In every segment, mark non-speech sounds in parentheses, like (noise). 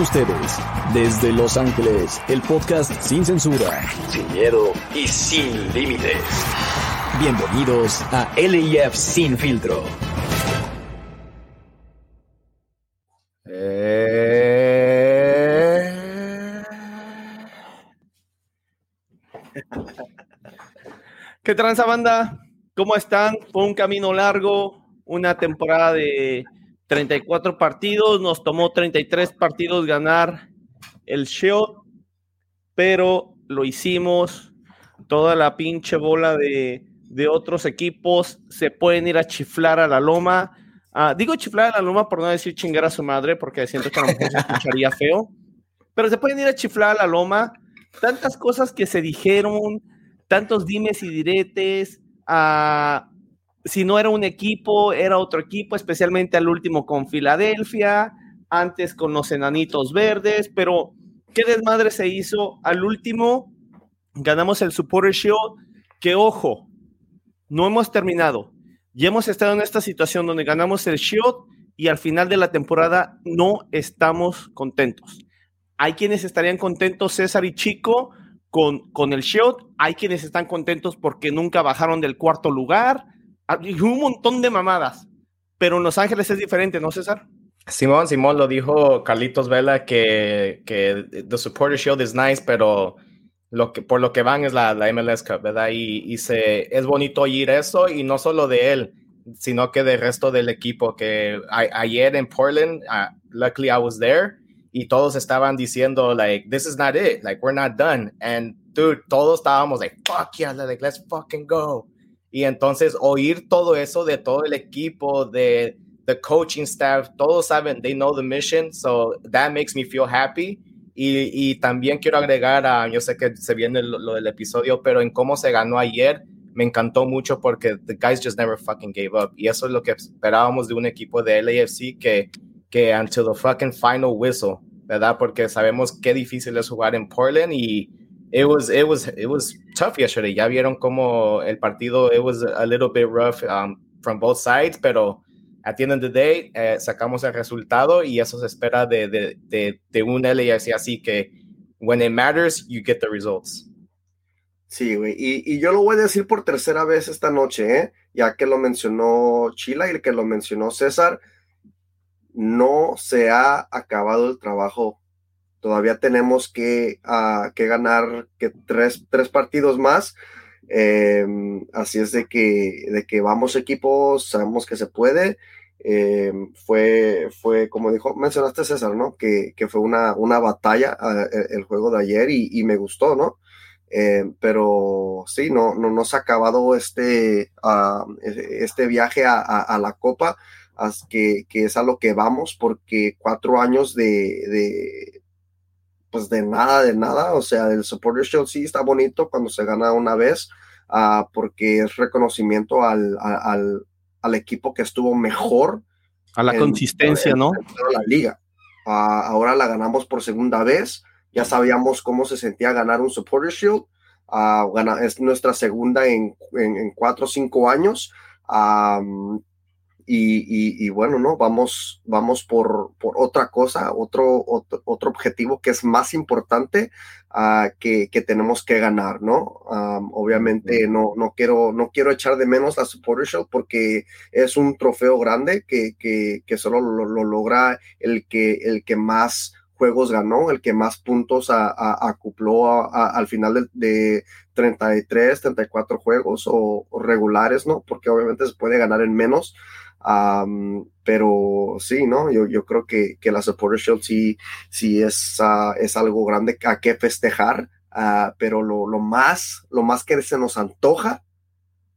ustedes, desde Los Ángeles, el podcast sin censura, sin miedo y sin límites. Bienvenidos a LIF Sin Filtro. Eh. ¿Qué tranza banda? ¿Cómo están? Fue un camino largo, una temporada de 34 partidos, nos tomó 33 partidos ganar el show, pero lo hicimos. Toda la pinche bola de, de otros equipos se pueden ir a chiflar a la loma. Ah, digo chiflar a la loma por no decir chingar a su madre, porque siento que a lo mejor se escucharía (laughs) feo, pero se pueden ir a chiflar a la loma. Tantas cosas que se dijeron, tantos dimes y diretes, a si no era un equipo, era otro equipo, especialmente al último con Filadelfia, antes con los enanitos verdes, pero qué desmadre se hizo al último. Ganamos el Supporter Shield, que ojo, no hemos terminado. Ya hemos estado en esta situación donde ganamos el Shield y al final de la temporada no estamos contentos. Hay quienes estarían contentos, César y Chico, con, con el Shield. Hay quienes están contentos porque nunca bajaron del cuarto lugar un montón de mamadas, pero en Los Ángeles es diferente, ¿no, César? Simón, Simón lo dijo Carlitos Vela que, que The Supporter Shield es nice, pero lo que, por lo que van es la, la MLS Cup, ¿verdad? Y, y se, es bonito oír eso y no solo de él, sino que del resto del equipo. Que ayer en Portland, uh, luckily I was there, y todos estaban diciendo, like, this is not it, like, we're not done. And dude, todos estábamos like, fuck yeah, like, let's fucking go. Y entonces oír todo eso de todo el equipo, de the coaching staff, todos saben, they know the mission, so that makes me feel happy. Y, y también quiero agregar a, yo sé que se viene lo, del episodio, pero en cómo se ganó ayer, me encantó mucho porque the guys just never fucking gave up. Y eso es lo que esperábamos de un equipo de LAFC que, que until the fucking final whistle, ¿verdad? Porque sabemos qué difícil es jugar en Portland y it was it was it was tough yesterday. Ya vieron cómo el partido it was a little bit rough um, from both sides, pero at the end of the day eh, sacamos el resultado y eso se espera de, de, de, de un LAFC así que when it matters you get the results. Sí, güey, y, y, yo lo voy a decir por tercera vez esta noche, ¿eh? ya que lo mencionó Chila y que lo mencionó César, no se ha acabado el trabajo Todavía tenemos que, uh, que ganar que tres, tres, partidos más. Eh, así es de que, de que vamos equipos, sabemos que se puede. Eh, fue, fue, como dijo, mencionaste César, ¿no? Que, que fue una, una batalla uh, el juego de ayer y, y me gustó, ¿no? Eh, pero sí, no, no, no se ha acabado este, uh, este viaje a, a, la Copa, que, que, es a lo que vamos, porque cuatro años de, pues de nada, de nada. O sea, el Supporter Shield sí está bonito cuando se gana una vez, uh, porque es reconocimiento al, al, al, equipo que estuvo mejor. A la en, consistencia, en, ¿no? En la liga. Uh, ahora la ganamos por segunda vez. Ya sabíamos cómo se sentía ganar un Supporter Shield. Uh, gana, es nuestra segunda en, en, cuatro o cinco años. Um, y, y, y, bueno, ¿no? Vamos, vamos por, por otra cosa, otro, otro, otro, objetivo que es más importante uh, que, que, tenemos que ganar, ¿no? Um, obviamente no, no, quiero, no quiero echar de menos la Supporter Show porque es un trofeo grande que, que, que solo lo, lo, logra el que, el que más juegos ganó, el que más puntos a, a, acopló a, al final de, de, 33, 34 juegos o, o regulares, ¿no? Porque obviamente se puede ganar en menos. Um, pero sí, ¿no? Yo, yo creo que, que, la Supporter Shield sí, sí es, uh, es algo grande a que festejar, uh, pero lo, lo, más, lo más que se nos antoja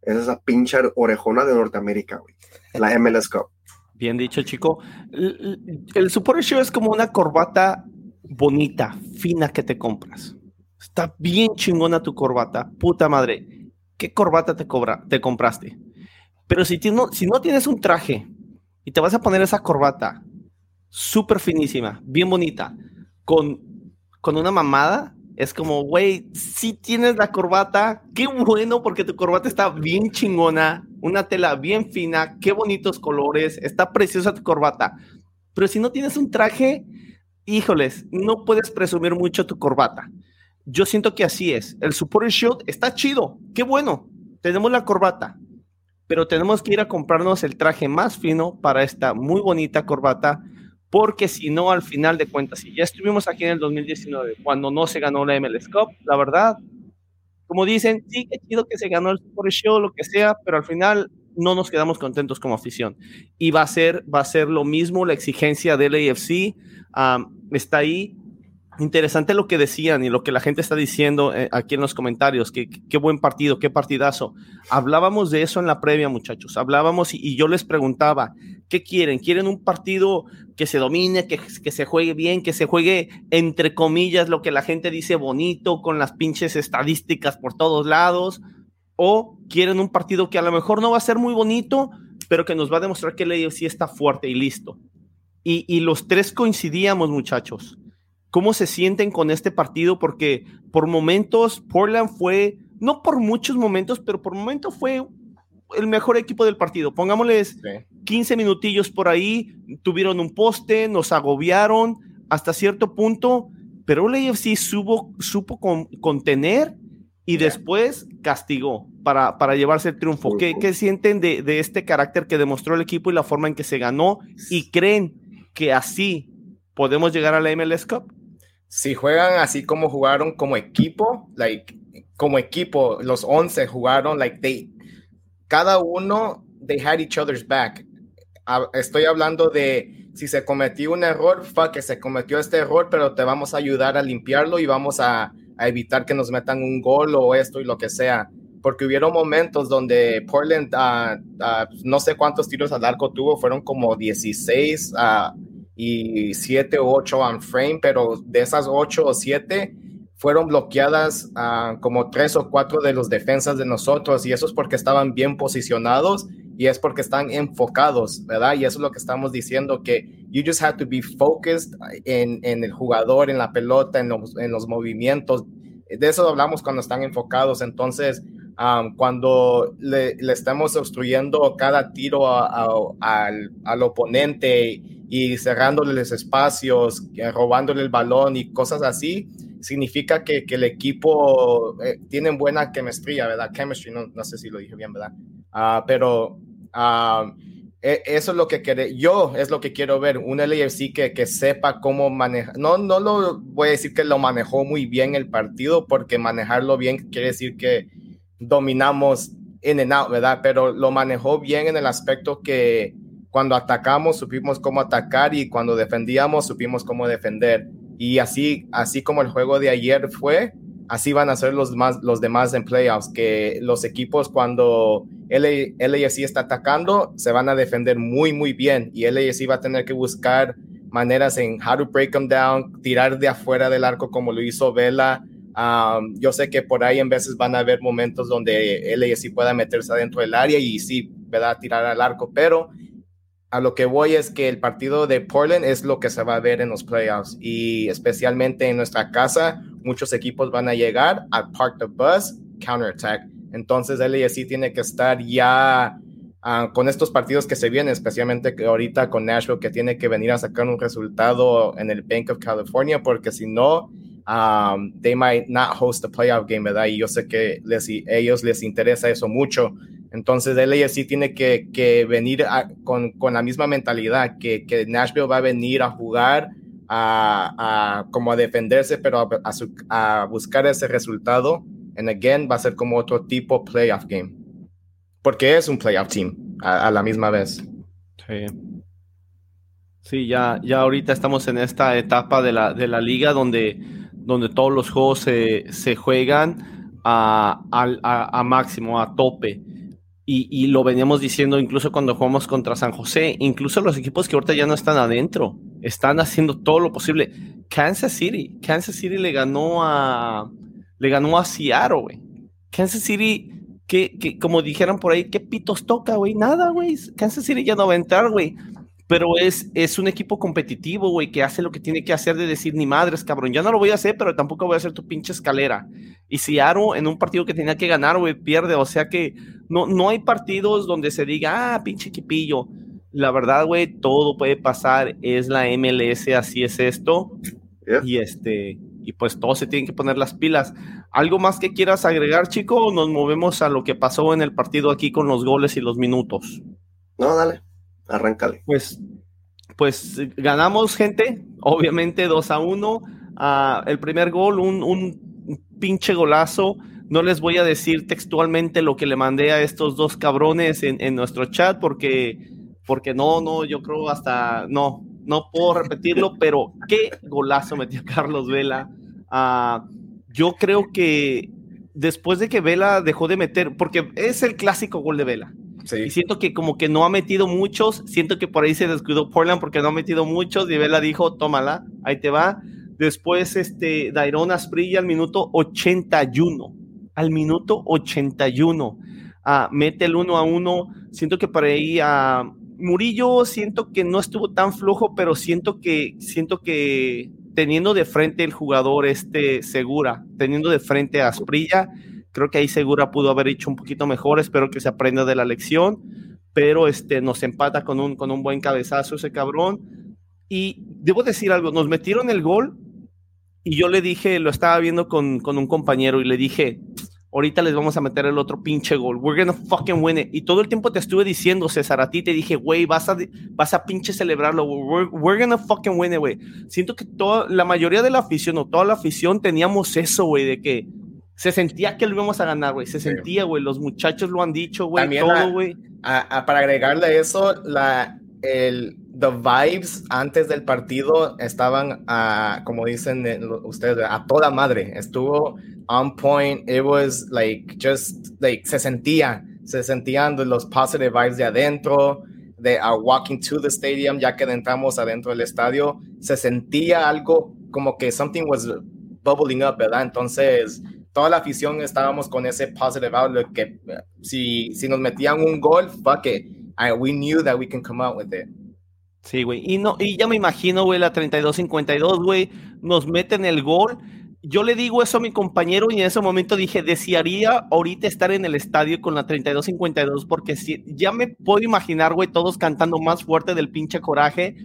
es esa pinche orejona de Norteamérica, güey. La (laughs) MLS Cup. Bien dicho, chico. El, el Supporter Shield es como una corbata bonita, fina que te compras. Está bien chingona tu corbata. Puta madre. ¿Qué corbata te, cobra, te compraste? Pero si, no, tienes un traje y te vas a poner esa corbata súper finísima, bien bonita, con, con una mamada, es como, güey, si tienes la corbata, qué bueno porque tu corbata está bien chingona, una tela bien fina, qué bonitos colores, está preciosa tu corbata. Pero si no tienes un traje, híjoles, no puedes presumir mucho tu corbata. Yo siento que así es. El Supporter Shield está chido, qué bueno. Tenemos la corbata, pero tenemos que ir a comprarnos el traje más fino para esta muy bonita corbata, porque si no, al final de cuentas, si ya estuvimos aquí en el 2019, cuando no se ganó la MLS Cup, la verdad, como dicen, sí, qué chido que se ganó el Supporter Shield, lo que sea, pero al final no nos quedamos contentos como afición. Y va a ser, va a ser lo mismo la exigencia del AFC. está ahí. Interesante lo que decían y lo que la gente está diciendo eh, aquí en los comentarios. Qué buen partido, qué partidazo. Hablábamos de eso en la previa, muchachos. Hablábamos y, yo les preguntaba, ¿qué quieren? ¿Quieren un partido que se domine, que, que se juegue bien, que se juegue entre comillas lo que la gente dice bonito, con las pinches estadísticas por todos lados? o quieren un partido que a lo mejor no va a ser muy bonito, pero que nos va a demostrar que el sí está fuerte y listo. Y, los tres coincidíamos, muchachos. ¿Cómo se sienten con este partido? Porque por momentos Portland fue, no por muchos momentos, pero por momentos fue el mejor equipo del partido. Pongámosles 15 minutillos por ahí, tuvieron un poste, nos agobiaron hasta cierto punto, pero el AFC supo, supo contener y después castigó para, para llevarse el triunfo. ¿Qué, qué sienten de, de, este carácter que demostró el equipo y la forma en que se ganó? ¿Y creen que así podemos llegar a la MLS Cup? Si juegan así como jugaron como equipo, like, como equipo, los 11 jugaron, like, they, cada uno, they had each other's back. Estoy hablando de si se cometió un error, fuck, que se cometió este error, pero te vamos a ayudar a limpiarlo y vamos a, a evitar que nos metan un gol o esto y lo que sea. Porque hubieron momentos donde Portland, uh, no sé cuántos tiros al arco tuvo, fueron como 16 uh, y 7 o 8 on frame, pero de esas 8 o 7 fueron bloqueadas como 3 o 4 de los defensas de nosotros y eso es porque estaban bien posicionados y es porque están enfocados, ¿verdad? Y eso es lo que estamos diciendo, que you just have to be focused en, en el jugador, en la pelota, en los, en los, movimientos. De eso hablamos cuando están enfocados. Entonces, um, cuando le, le, estamos obstruyendo cada tiro al, al, oponente y cerrándole los espacios, eh, robándole el balón y cosas así, significa que, que el equipo eh, tiene buena chemistry, ¿verdad? Chemistry, no, no sé si lo dije bien, ¿verdad? Uh, pero e, eso es lo que quiere, yo es lo que quiero ver, un LAFC que, que sepa cómo manejar, no, no lo voy a decir que lo manejó muy bien el partido, porque manejarlo bien quiere decir que dominamos in and out, ¿verdad? Pero lo manejó bien en el aspecto que cuando atacamos supimos cómo atacar y cuando defendíamos supimos cómo defender. Y así, así como el juego de ayer fue, así van a ser los, más, los demás en playoffs, que los equipos cuando LAFC está atacando se van a defender muy, muy bien y LAFC va a tener que buscar maneras en how to break them down, tirar de afuera del arco como lo hizo Vela. Yo sé que por ahí en veces van a haber momentos donde LAFC pueda meterse adentro del área y sí, ¿verdad? Tirar al arco, pero a lo que voy es que el partido de Portland es lo que se va a ver en los playoffs y especialmente en nuestra casa, muchos equipos van a llegar al park the bus, counterattack. Entonces LAFC tiene que estar ya uh, con estos partidos que se vienen, especialmente ahorita con Nashville, que tiene que venir a sacar un resultado en el Bank of California, porque si no, um, they might not host the playoff game, ¿verdad? Y yo sé que les, ellos les interesa eso mucho. Entonces LAFC tiene que, venir con, con, la misma mentalidad, que, que, Nashville va a venir a jugar, a, a como a defenderse, pero a, a, buscar ese resultado. And again, va a ser como otro tipo playoff game. Porque es un playoff team a, la misma vez. Sí. Sí, ya, ya ahorita estamos en esta etapa de la, de la liga donde, donde todos los juegos se, se juegan a, a, máximo, a tope y, lo veníamos diciendo incluso cuando jugamos contra San José, incluso los equipos que ahorita ya no están adentro, están haciendo todo lo posible. Kansas City, Kansas City le ganó a, le ganó a Seattle, güey. Kansas City, que, que, como dijeran por ahí, ¿qué pitos toca, güey? Nada, güey. Kansas City ya no va a entrar, güey pero es, es un equipo competitivo, güey, que hace lo que tiene que hacer de decir, ni madres, cabrón, ya no lo voy a hacer, pero tampoco voy a hacer tu pinche escalera. Y si Aro en un partido que tenía que ganar, güey, pierde, o sea que no, no hay partidos donde se diga, ah, pinche equipillo. la verdad, güey, todo puede pasar, es la MLS, así es esto. Y este, y pues todos se tienen que poner las pilas. ¿Algo más que quieras agregar, chico? O nos movemos a lo que pasó en el partido aquí con los goles y los minutos. No, dale, arráncale. Pues, pues ganamos, gente, obviamente 2 a 1. Ah, el primer gol, un, un pinche golazo. No les voy a decir textualmente lo que le mandé a estos dos cabrones en, en nuestro chat porque porque no, no, yo creo hasta, no, no puedo repetirlo, (laughs) pero qué golazo metió Carlos Vela. Ah, yo creo que después de que Vela dejó de meter, porque es el clásico gol de Vela. Y siento que como que no ha metido muchos, siento que por ahí se descuidó Portland porque no ha metido muchos y Vela dijo, tómala, ahí te va. Después, este, Dairon Asprilla al minuto 81, al minuto 81, ah, mete el 1 a 1, siento que por ahí a Murillo siento que no estuvo tan flojo, pero siento que, siento que teniendo de frente el jugador este Segura, teniendo de frente a Asprilla, creo que ahí Segura pudo haber hecho un poquito mejor, espero que se aprenda de la lección, pero este nos empata con un, con un buen cabezazo ese cabrón. Y debo decir algo, nos metieron el gol y yo le dije, lo estaba viendo con, con un compañero y le dije, ahorita les vamos a meter el otro pinche gol. We're gonna fucking win it. Y todo el tiempo te estuve diciendo, César, a ti te dije, güey, vas a, vas a pinche celebrarlo. We're, we're gonna fucking win it, güey. Siento que toda, la mayoría de la afición o toda la afición teníamos eso, güey, de que se sentía que lo íbamos a ganar, güey. Se sentía, güey. Los muchachos lo han dicho, güey. Todo, güey. Para agregarle eso, la, el, the vibes antes del partido estaban, a, como dicen eh, ustedes, a toda madre. Estuvo on point. It was like just like se sentía, se sentían los positive vibes de adentro. De uh, walking to the stadium, ya que entramos adentro del estadio, se sentía algo como que something was bubbling up, ¿verdad? Entonces, toda la afición estábamos con ese positive outlook que si, si nos metían un gol, fuck it, I, we knew that we can come out with it. Sí, güey. Y, no, y ya me imagino, güey, la 32-52, güey, nos meten el gol. Yo le digo eso a mi compañero y en ese momento dije, desearía ahorita estar en el estadio con la 32-52 porque si, ya me puedo imaginar, güey, todos cantando más fuerte del pinche coraje.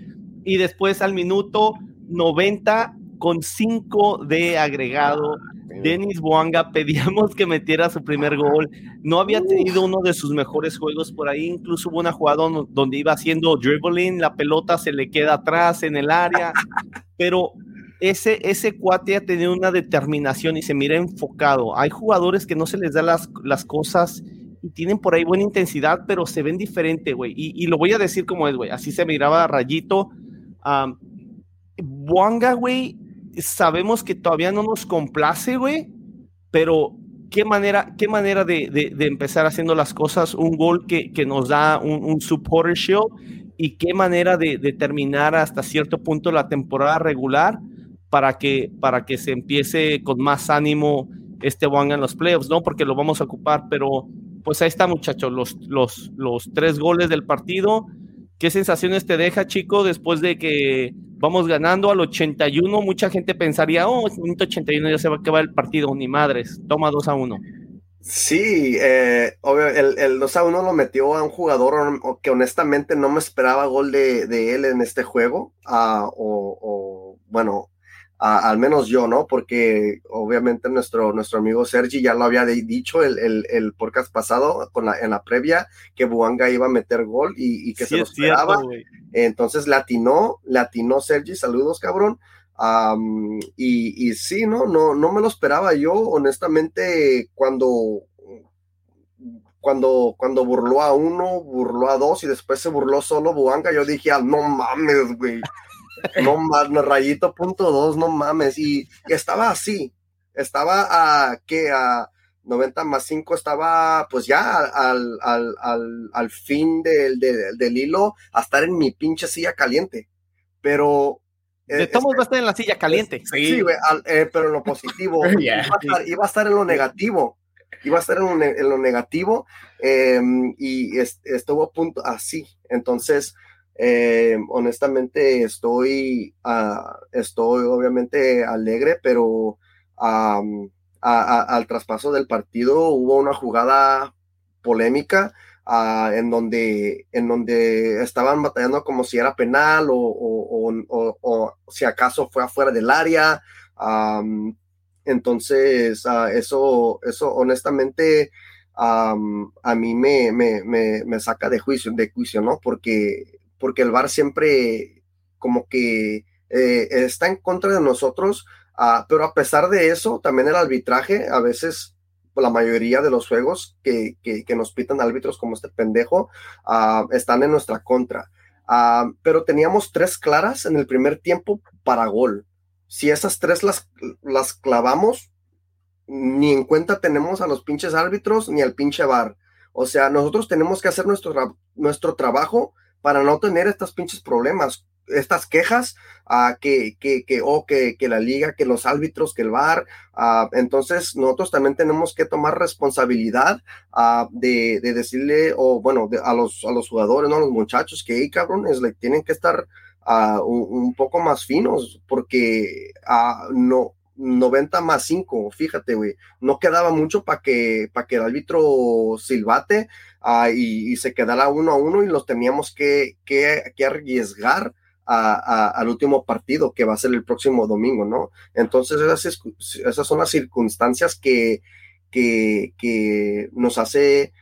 Y después al minuto 90 con 5 de agregado, Denis Boanga pedíamos que metiera su primer gol. No había tenido uno de sus mejores juegos por ahí. Incluso hubo una jugada donde iba haciendo dribbling, la pelota se le queda atrás en el área. (laughs) Pero ese, ese cuate ha tenido una determinación y se mira enfocado. Hay jugadores que no se les da las, las cosas y tienen por ahí buena intensidad, pero se ven diferente, güey. Y, lo voy a decir como es, güey. Así se miraba Rayito. Um, Boanga, güey, sabemos que todavía no nos complace, güey, pero qué manera, qué manera de, de, empezar haciendo las cosas, un gol que, que nos da un, un, supporter y qué manera de, de, terminar hasta cierto punto la temporada regular para que, para que se empiece con más ánimo este Wanga en los playoffs, ¿no? Porque lo vamos a ocupar, pero pues ahí está, muchachos, los, los, los tres goles del partido. ¿Qué sensaciones te deja, chico, después de que vamos ganando al 81, mucha gente pensaría, oh, 81 ya se va a acabar el partido, ni madres, toma 2 a 1. Sí, eh, obvio, el, el, 2 a 1 lo metió a un jugador que honestamente no me esperaba gol de, él en este juego, o, o, bueno, al menos yo, ¿no? Porque obviamente nuestro, nuestro amigo Sergi ya lo había dicho el, el, el, podcast pasado con la, en la previa que Buanga iba a meter gol y, que se lo esperaba. Entonces latinó, latinó Sergi, saludos cabrón. y, y sí, no, no, no me lo esperaba yo, honestamente, cuando cuando, cuando burló a uno, burló a dos y después se burló solo Buanga, yo dije, ah, no mames, güey. No mames, rayito punto dos, no mames. Y, estaba así. Estaba a que a 90 más 5 estaba pues ya al, al, al, al fin del, del, hilo a estar en mi pinche silla caliente. Pero de todos va a estar en la silla caliente. Sí, eh, pero en lo positivo. (laughs) iba, a estar, en lo negativo. Iba a estar en lo, en lo negativo em, y estuvo a punto así. Entonces, eh, honestamente estoy, uh, estoy obviamente alegre, pero al traspaso del partido hubo una jugada polémica ah, en, donde, en donde estaban batallando como si era penal o, o, si acaso fue afuera del área. entonces, ah, eso, eso honestamente a mí me, me, me, saca de juicio, de juicio, ¿no? Porque, porque el VAR siempre como que eh, está en contra de nosotros, ah, pero a pesar de eso, también el arbitraje, a veces la mayoría de los juegos que, que, nos pitan árbitros como este pendejo, ah, están en nuestra contra. Ah, pero teníamos tres claras en el primer tiempo para gol. Si esas tres las, las clavamos, ni en cuenta tenemos a los pinches árbitros ni al pinche bar. O sea, nosotros tenemos que hacer nuestro, nuestro trabajo para no tener estos pinches problemas estas quejas a que, que, que, o que, que, la liga, que los árbitros, que el VAR. Uh, entonces, nosotros también tenemos que tomar responsabilidad uh, de, de, decirle, o bueno, a, los, a los jugadores, ¿no? A los muchachos que, hey, cabrones, le tienen que estar un, poco más finos, porque no. 90 más 5, fíjate, güey, no quedaba mucho para que, para que el árbitro silbate y, y, se quedara uno a uno y los teníamos que, que, arriesgar al último partido que va a ser el próximo domingo, ¿no? Entonces esas, esas son las circunstancias que, que, que nos hace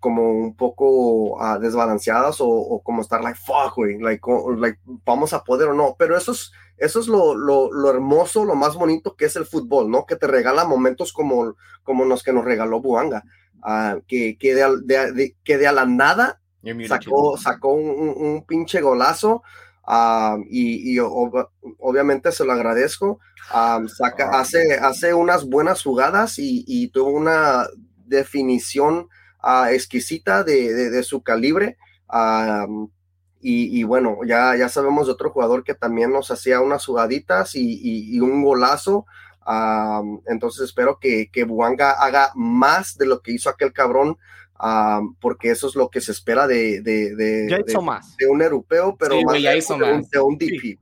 como un poco uh, desbalanceadas o, como estar like, fuck, güey, like, like, vamos a poder o no, pero eso es, eso es lo, lo, lo, hermoso, lo más bonito que es el fútbol, ¿no? Que te regala momentos como, como los que nos regaló Buanga, uh, que, que, de, que de a la nada Sacó, sacó un, pinche golazo y, obviamente se lo agradezco. saca, ah, hace, hace unas buenas jugadas y, tuvo una definición ah, exquisita de, su calibre. Y, bueno, ya, ya sabemos de otro jugador que también nos hacía unas jugaditas y, un golazo. entonces espero que, que Buanga haga más de lo que hizo aquel cabrón porque eso es lo que se espera de, de, de, un europeo, pero más ya hizo más. de un DP.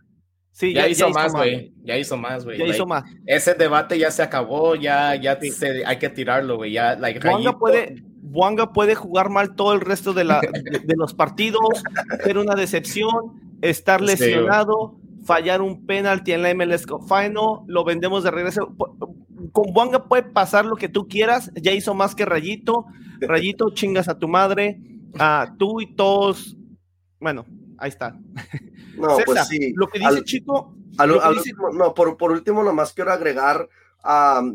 Sí, ya, hizo, más, güey. Ya hizo más, güey. Ya hizo más. Ese debate ya se acabó, ya, ya hay que tirarlo, güey. Ya, like, Buanga, puede, Buanga puede jugar mal todo el resto de, la, (laughs) de, los partidos, ser una decepción, estar lesionado, fallar un penalti en la MLS Final, lo vendemos de regreso. Con Buanga puede pasar lo que tú quieras, ya hizo más que Rayito. Rayito, chingas a tu madre, a tú y todos. Bueno, ahí está. No, pues sí. Lo que dice Chico. no, por, por último, nomás quiero agregar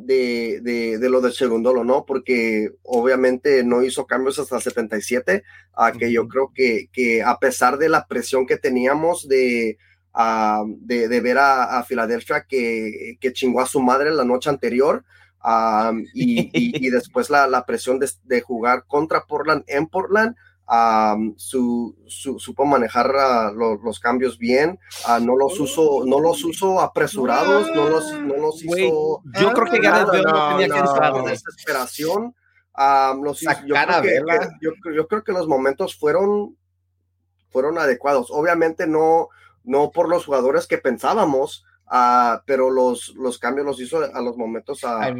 de, de, de, lo de Segundolo, ¿no? Porque obviamente no hizo cambios hasta el 77, a que yo creo que, que a pesar de la presión que teníamos de de, ver a, Filadelfia que, que, chingó a su madre la noche anterior. y, (laughs) después la, presión de, jugar contra Portland en Portland. Su, supo manejar los, cambios bien, no los uso, no los uso apresurados, no los, no los hizo. Yo creo que Gareth no, tenía que desesperación. yo, creo que, yo, yo, creo que los momentos fueron, fueron adecuados. Obviamente no, no por los jugadores que pensábamos, uh, pero los, los cambios los hizo a los momentos a,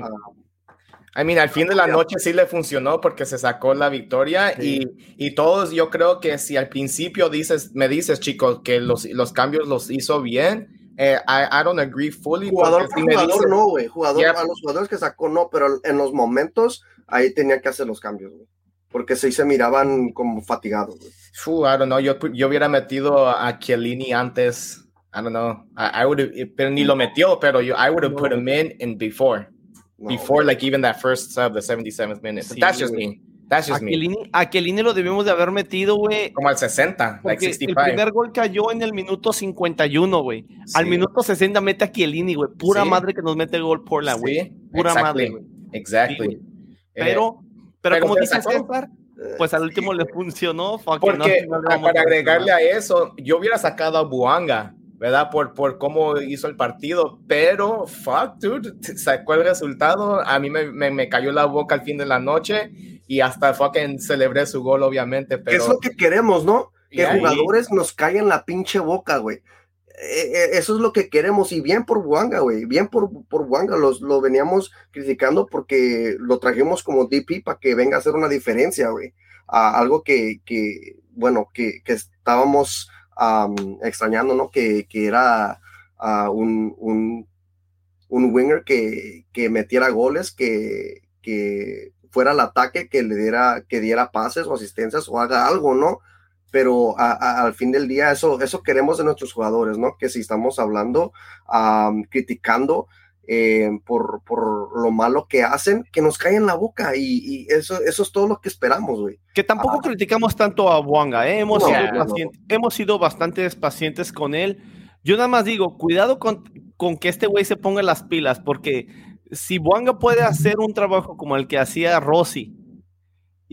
I mean, al fin de la noche sí le funcionó porque se sacó la victoria y, y, todos yo creo que si al principio dices, me dices chicos que los, los cambios los hizo bien, eh, I, don't agree fully. Jugador jugador no, güey. Jugador, A los jugadores que sacó no, pero en los momentos ahí tenía que hacer los cambios, güey. Porque sí se miraban como fatigados. Fu, I don't know, yo, yo hubiera metido a Chiellini antes, I don't know, I, I would pero ni lo metió, pero yo, I would have put him in in before, before like even that first sub, the 77th minute. Sí, that's just me. That's just a me. a Chiellini lo debemos de haber metido, güey. Como al 60, like 65. El primer gol cayó en el minuto 51, güey. Al minuto 60 mete a Chiellini, güey. Pura madre que nos mete el gol por la, güey. Pura madre, güey. Exactly. Pero pero, como dices, César, pues al último le funcionó. Porque para agregarle a eso, yo hubiera sacado a Buanga, ¿verdad? Por, por cómo hizo el partido, pero fuck, dude, sacó el resultado. A mí me, me, cayó la boca al fin de la noche y hasta fucking celebré su gol, obviamente. Pero... Es lo que queremos, ¿no? Que jugadores nos caigan la pinche boca, güey. e, eso es lo que queremos y bien por Wanga, güey, bien por, por Wanga, los, lo veníamos criticando porque lo trajimos como DP para que venga a hacer una diferencia, güey, algo que, que, bueno, que, que estábamos extrañando, ¿no? Que, que era un, un, un, winger que, que metiera goles, que, que fuera al ataque, que le diera, que diera pases o asistencias o haga algo, ¿no? Pero al fin del día eso, eso queremos de nuestros jugadores, ¿no? Que si estamos hablando, criticando eh, por, por, lo malo que hacen, que nos cae en la boca y, eso, eso es todo lo que esperamos, güey. Que tampoco ah. criticamos tanto a Buanga, ¿eh? hemos, sido hemos sido bastante pacientes con él. Yo nada más digo, cuidado con, con que este güey se ponga las pilas, porque si Buanga puede hacer un trabajo como el que hacía Rossi,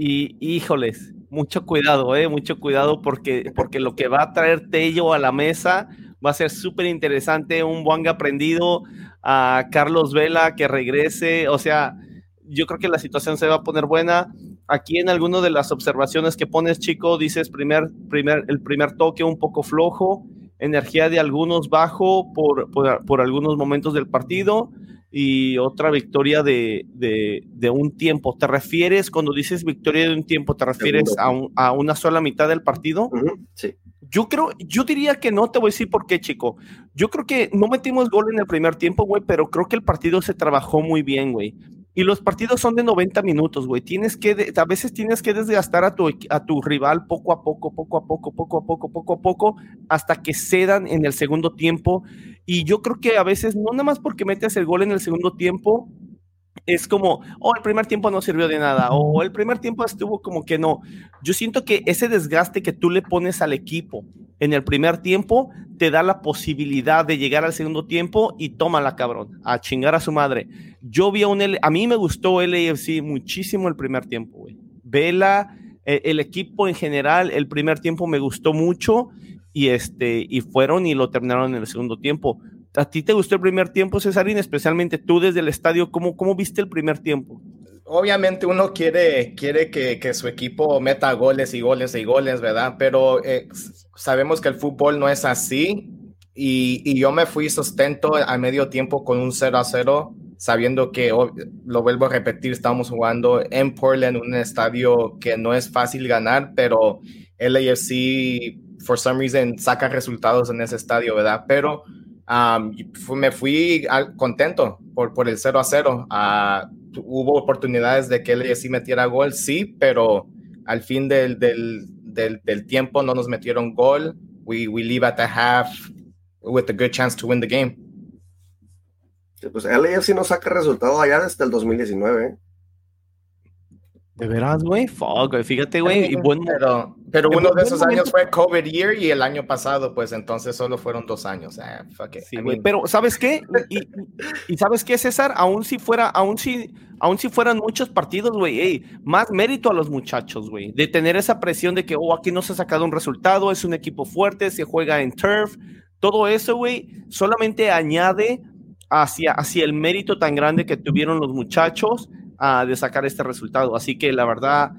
y híjoles, mucho cuidado, eh, mucho cuidado porque, porque lo que va a traer Tello a la mesa va a ser súper interesante, un Buanga aprendido, a Carlos Vela que regrese, o sea, yo creo que la situación se va a poner buena. Aquí en alguna de las observaciones que pones, chico, dices primer, primer, el primer toque un poco flojo, energía de algunos bajo por, por algunos momentos del partido y otra victoria de, de, un tiempo. ¿Te refieres, cuando dices victoria de un tiempo, te refieres a, a, una sola mitad del partido? Sí. Yo creo, yo diría que no, te voy a decir por qué, chico. Yo creo que no metimos gol en el primer tiempo, güey, pero creo que el partido se trabajó muy bien, güey. Y los partidos son de 90 minutos, güey. Tienes que, a veces tienes que desgastar a tu, a tu rival poco a poco, poco a poco, poco a poco, poco a poco, hasta que cedan en el segundo tiempo. Y yo creo que a veces, no nada más porque metes el gol en el segundo tiempo, es como, oh, el primer tiempo no sirvió de nada, o el primer tiempo estuvo como que no. Yo siento que ese desgaste que tú le pones al equipo en el primer tiempo te da la posibilidad de llegar al segundo tiempo y tómala, cabrón, a chingar a su madre. Yo vi a un, a mí me gustó el AFC muchísimo el primer tiempo, güey. Vela, e, el equipo en general, el primer tiempo me gustó mucho y este, y fueron y lo terminaron en el segundo tiempo ¿A ti te gustó el primer tiempo, Cesarín? Especialmente tú desde el estadio, ¿cómo, cómo viste el primer tiempo? Obviamente uno quiere, quiere que, que su equipo meta goles y goles y goles, ¿verdad? Pero eh, sabemos que el fútbol no es así y, y, yo me fui sustento a medio tiempo con un 0 a 0, sabiendo que, lo vuelvo a repetir, estamos jugando en Portland, un estadio que no es fácil ganar, pero el AFC, for some reason, saca resultados en ese estadio, ¿verdad? Pero me fui contento por, por el 0 a 0. Ah, hubo oportunidades de que él sí metiera gol, sí, pero al fin del, del, del, tiempo no nos metieron gol. We, we leave at the half with a good chance to win the game. pues él sí no saca resultado allá desde el 2019. De veras, güey. Fuck, güey. Fíjate, güey. Pero, pero uno de esos años fue COVID year y el año pasado, pues entonces solo fueron dos años. Ah, fuck it. Sí, güey. Pero, ¿sabes qué? Y, y, ¿sabes qué, César? Aún si fuera, aún si, aún si fueran muchos partidos, güey, más mérito a los muchachos, güey. De tener esa presión de que, oh, aquí no se ha sacado un resultado, es un equipo fuerte, se juega en turf. Todo eso, güey, solamente añade hacia, hacia el mérito tan grande que tuvieron los muchachos de sacar este resultado. Así que la verdad,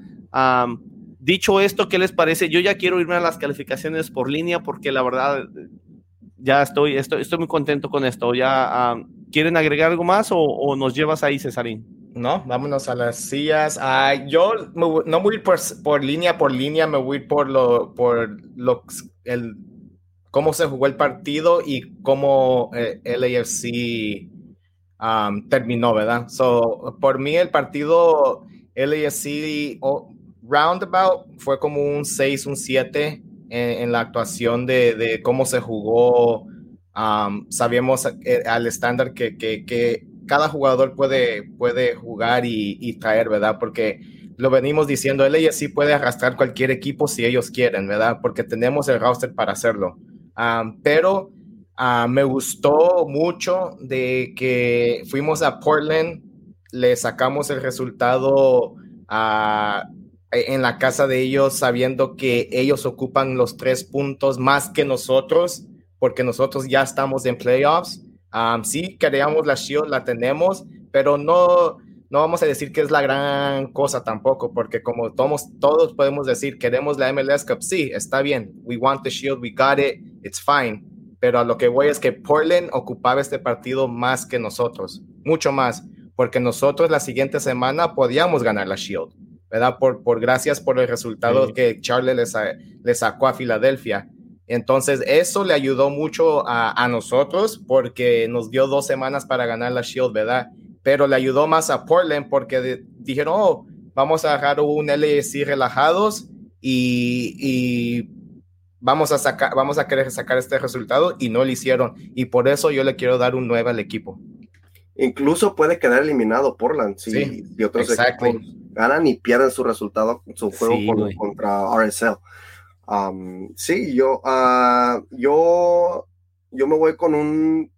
dicho esto, ¿qué les parece? Yo ya quiero irme a las calificaciones por línea porque la verdad ya estoy, estoy, estoy muy contento con esto. Ya, ¿Quieren agregar algo más o, nos llevas ahí, Cesarín? No, vámonos a las sillas. Ah, yo no voy por, por, línea por línea, me voy por lo, por lo, el, cómo se jugó el partido y cómo eh, el AFC Um, terminó, ¿verdad? So, por mí el partido LASC roundabout fue como un 6, un 7 en, la actuación de, cómo se jugó. Um, sabíamos eh, al estándar que, que, cada jugador puede, puede jugar y, traer, ¿verdad? Porque lo venimos diciendo, LASC puede arrastrar cualquier equipo si ellos quieren, ¿verdad? Porque tenemos el roster para hacerlo. Um, pero Ah, me gustó mucho de que fuimos a Portland, le sacamos el resultado ah, en la casa de ellos sabiendo que ellos ocupan los tres puntos más que nosotros, porque nosotros ya estamos en playoffs. Um, sí, queríamos la Shield, la tenemos, pero no, no vamos a decir que es la gran cosa tampoco, porque como todos, todos podemos decir, queremos la MLS Cup, sí, está bien, we want the Shield, we got it, it's fine pero a lo que voy es que Portland ocupaba este partido más que nosotros, mucho más, porque nosotros la siguiente semana podíamos ganar la Shield, ¿verdad? Por, por gracias por el resultado que Charlie le, sacó a Filadelfia. Entonces, eso le ayudó mucho a, a, nosotros porque nos dio dos semanas para ganar la Shield, ¿verdad? Pero le ayudó más a Portland porque dijeron, oh, vamos a dejar un LSI relajados y, y vamos a sacar, vamos a querer sacar este resultado y no lo hicieron. Y por eso yo le quiero dar un 9 al equipo. Incluso puede quedar eliminado Portland si, sí, otros equipos ganan y pierden su resultado, su juego contra RSL. Um, sí, yo, uh, yo, yo me voy con un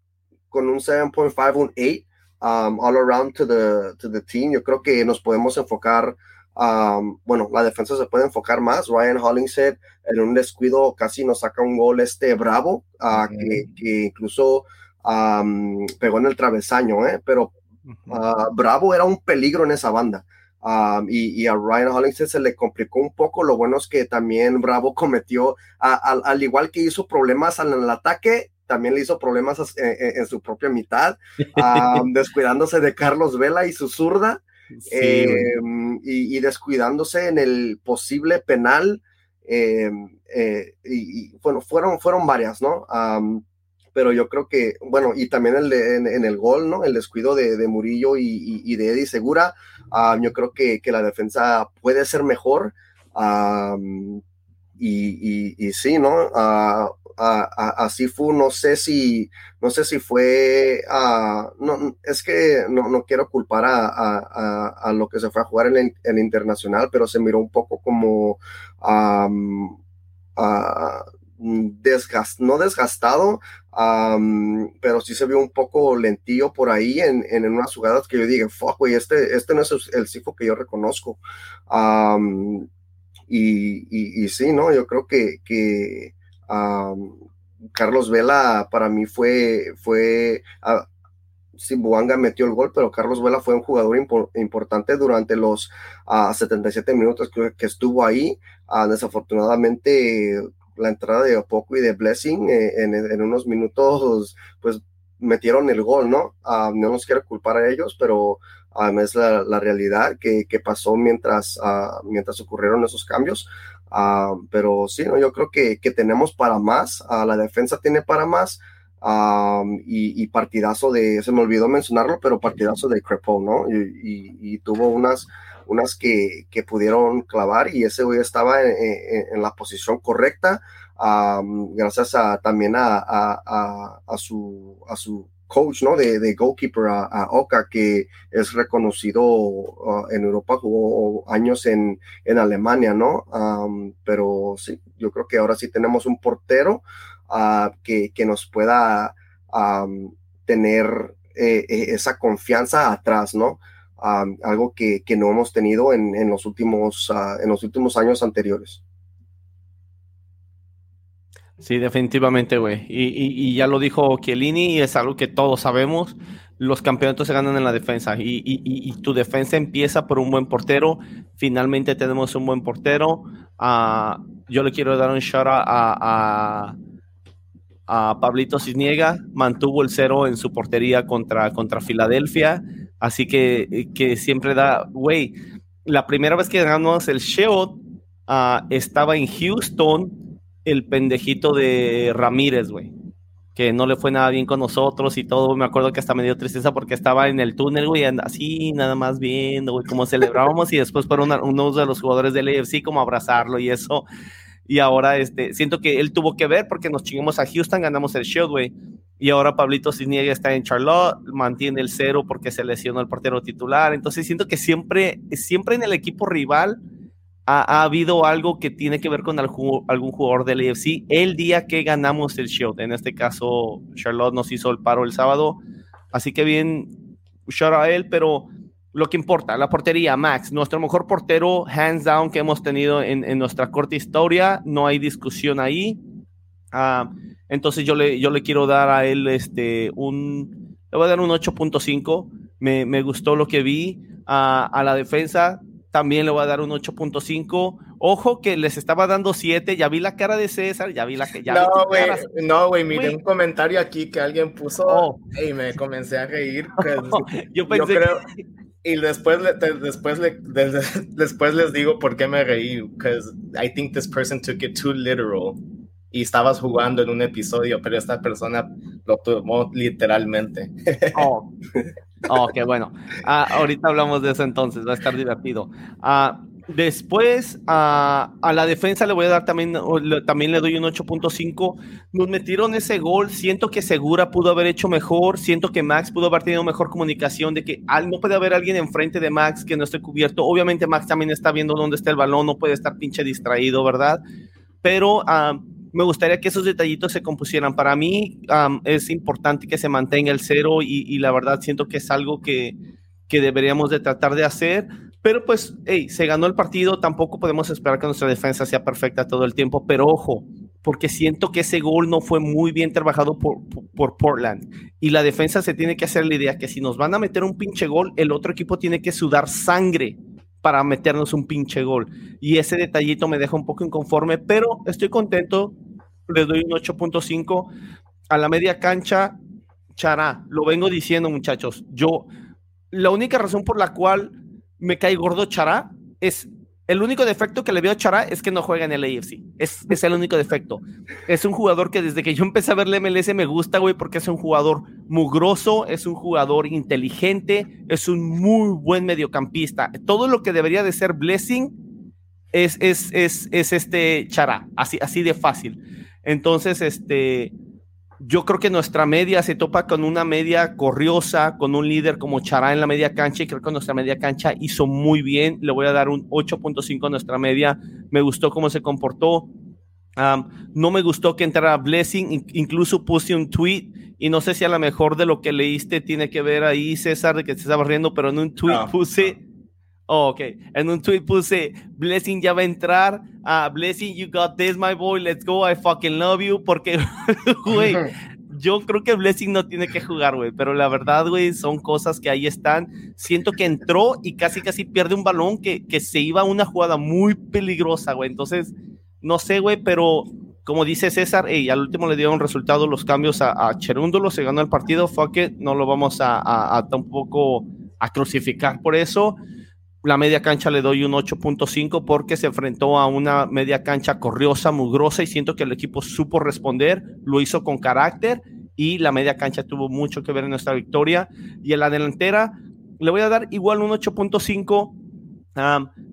con un 7.5, un 8, um, all around to the, to the team. Yo creo que nos podemos enfocar bueno, la defensa se puede enfocar más. Ryan Hollingshead en un descuido casi nos saca un gol este bravo, ah, que, incluso pegó en el travesaño, ¿eh? pero ah, Bravo era un peligro en esa banda. y, a Ryan Hollingshead se le complicó un poco. Lo bueno es que también Bravo (laughs) cometió, al igual que hizo problemas en el ataque, también le hizo problemas en, su propia mitad, (laughs) descuidándose de Carlos Vela y su zurda. Em, y, descuidándose en el posible penal. Em, eh, y, bueno, fueron, fueron varias, ¿no? pero yo creo que, bueno, y también el en, el gol, ¿no? El descuido de, Murillo y, de Eddie Segura, yo creo que, que, la defensa puede ser mejor. y, sí, ¿no? Así fue, no sé si, no sé si fue, no, es que no, quiero culpar a, lo que se fue a jugar en el, internacional, pero se miró un poco como no desgastado, pero sí se vio un poco lentillo por ahí en, en unas jugadas que yo dije, fuck, güey, este, este no es el cifo que yo reconozco. y, y, sí, ¿no? Yo creo que, que Carlos Vela para mí fue, fue uh, Buanga metió el gol, pero Carlos Vela fue un jugador importante durante los 77 ah, minutos que, estuvo ahí. Ah, desafortunadamente, la entrada de Opoco y de Blessing eh, en, unos minutos, pues metieron el gol, ¿no? no nos quiero culpar a ellos, pero es la, la realidad que, que, pasó mientras, mientras ocurrieron esos cambios. Ah, pero sí, ¿no? yo creo que, que tenemos para más, uh, la defensa tiene para más y, partidazo de, se me olvidó mencionarlo, pero partidazo de Crepo, ¿no? Y, tuvo unas, unas que, que, pudieron clavar y ese hoy estaba en, la posición correcta, gracias a, también a, a, a, su, a su coach, ¿no? De, de goalkeeper a, Oka, que es reconocido uh, en Europa, jugó años en, en Alemania, ¿no? pero sí, yo creo que ahora sí tenemos un portero uh, que, que, nos pueda tener eh, e, esa confianza atrás, ¿no? algo que, que, no hemos tenido en, en los últimos, uh, en los últimos años anteriores. Sí, definitivamente, güey. Y, ya lo dijo Chiellini y es algo que todos sabemos. Los campeonatos se ganan en la defensa y, tu defensa empieza por un buen portero. Finalmente tenemos un buen portero. Uh, yo le quiero dar un shout a, a, a Pablito Cisniega. Mantuvo el cero en su portería contra, contra Filadelfia. Así que, que siempre da, güey, la primera vez que ganamos el Shield uh, estaba en Houston el pendejito de Ramírez, güey. Que no le fue nada bien con nosotros y todo. Me acuerdo que hasta me dio tristeza porque estaba en el túnel, güey, así nada más viendo, güey, como celebrábamos y después fueron uno de los jugadores del AFC como abrazarlo y eso. Y ahora este, siento que él tuvo que ver porque nos chingamos a Houston, ganamos el show, güey. Y ahora Pablito Cisniega está en Charlotte, mantiene el cero porque se lesionó el portero titular. Entonces siento que siempre, siempre en el equipo rival ha, habido algo que tiene que ver con algún jugador del AFC el día que ganamos el Shield. En este caso, Charlotte nos hizo el paro el sábado. Así que bien, shout a él, pero lo que importa, la portería, Max, nuestro mejor portero, hands down, que hemos tenido en, nuestra corta historia, no hay discusión ahí. Ah, entonces yo le, yo le quiero dar a él este, un, le voy a dar un 8.5. Me, me, gustó lo que vi. a la defensa, también le voy a dar un 8.5. Ojo que les estaba dando siete, ya vi la cara de César, ya vi la que ya No, güey, no, güey, miré un comentario aquí que alguien puso oh. y me comencé a reír. (laughs) yo pensé creo, y después, después, (laughs) después les digo por qué me reí, because I think this person took it too literal. Y estabas jugando en un episodio, pero esta persona lo tomó literalmente. (laughs) Oh, oh qué bueno. Ah, ahorita hablamos de eso entonces, va a estar divertido. Ah, Después a, la defensa le voy a dar también, también le doy un 8.5. Nos metieron ese gol. Siento que Segura pudo haber hecho mejor. Siento que Max pudo haber tenido mejor comunicación de que no puede haber alguien enfrente de Max que no esté cubierto. Obviamente Max también está viendo dónde está el balón, no puede estar pinche distraído, ¿verdad? Pero me gustaría que esos detallitos se compusieran. Para mí es importante que se mantenga el cero y, la verdad siento que es algo que, que deberíamos de tratar de hacer pero pues, hey, se ganó el partido, tampoco podemos esperar que nuestra defensa sea perfecta todo el tiempo, pero ojo, porque siento que ese gol no fue muy bien trabajado por, por, Portland. Y la defensa se tiene que hacer la idea que si nos van a meter un pinche gol, el otro equipo tiene que sudar sangre para meternos un pinche gol. Y ese detallito me deja un poco inconforme, pero estoy contento. Le doy un 8.5 a la media cancha. Chará, lo vengo diciendo muchachos. Yo, la única razón por la cual me cae gordo Chará es el único defecto que le veo a Chará es que no juega en el AFC. Es, es el único defecto. Es un jugador que desde que yo empecé a ver el MLS me gusta, güey, porque es un jugador mugroso, es un jugador inteligente, es un muy buen mediocampista. Todo lo que debería de ser Blessing es, es, es, es este Chará, así, así de fácil. Entonces, este, yo creo que nuestra media se topa con una media corriosa, con un líder como Chará en la media cancha y creo que nuestra media cancha hizo muy bien. Le voy a dar un 8.5 a nuestra media. Me gustó cómo se comportó. no me gustó que entrara Blessing, incluso puse un tweet y no sé si a lo mejor de lo que leíste tiene que ver ahí, César, de que te estaba riendo, pero en un tweet puse Oh, ok. En un tweet puse, Blessing ya va a entrar. Ah, Blessing, you got this, my boy. Let's go. I fucking love you. Porque, (laughs) güey, (laughs) yo creo que Blessing no tiene que jugar, güey. Pero la verdad, güey, son cosas que ahí están. Siento que entró y casi, casi pierde un balón que, que se iba a una jugada muy peligrosa, güey. Entonces, no sé, güey, pero como dice César, y al último le dieron resultado los cambios a, a Cherúndolo, se ganó el partido, fuck it, no lo vamos a, a, a tampoco a crucificar por eso la media cancha le doy un 8.5 porque se enfrentó a una media cancha corriosa, mugrosa y siento que el equipo supo responder, lo hizo con carácter y la media cancha tuvo mucho que ver en nuestra victoria. Y en la delantera le voy a dar igual un 8.5.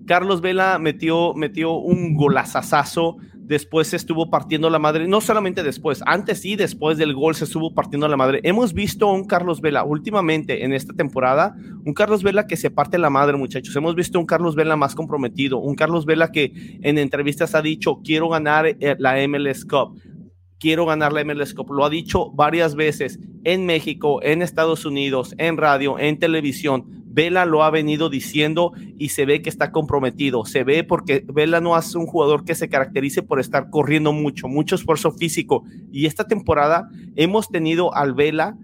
Carlos Vela metió, metió un golazazazo después se estuvo partiendo la madre, no solamente después, antes y después del gol se estuvo partiendo la madre. Hemos visto a un Carlos Vela últimamente en esta temporada, un Carlos Vela que se parte la madre, muchachos. Hemos visto un Carlos Vela más comprometido, un Carlos Vela que en entrevistas ha dicho, quiero ganar eh, la MLS Cup quiero ganar la MLS Cup. Lo ha dicho varias veces en México, en Estados Unidos, en radio, en televisión. Vela lo ha venido diciendo y se ve que está comprometido. Se ve porque Vela no es un jugador que se caracterice por estar corriendo mucho, mucho esfuerzo físico. Y esta temporada hemos tenido al Vela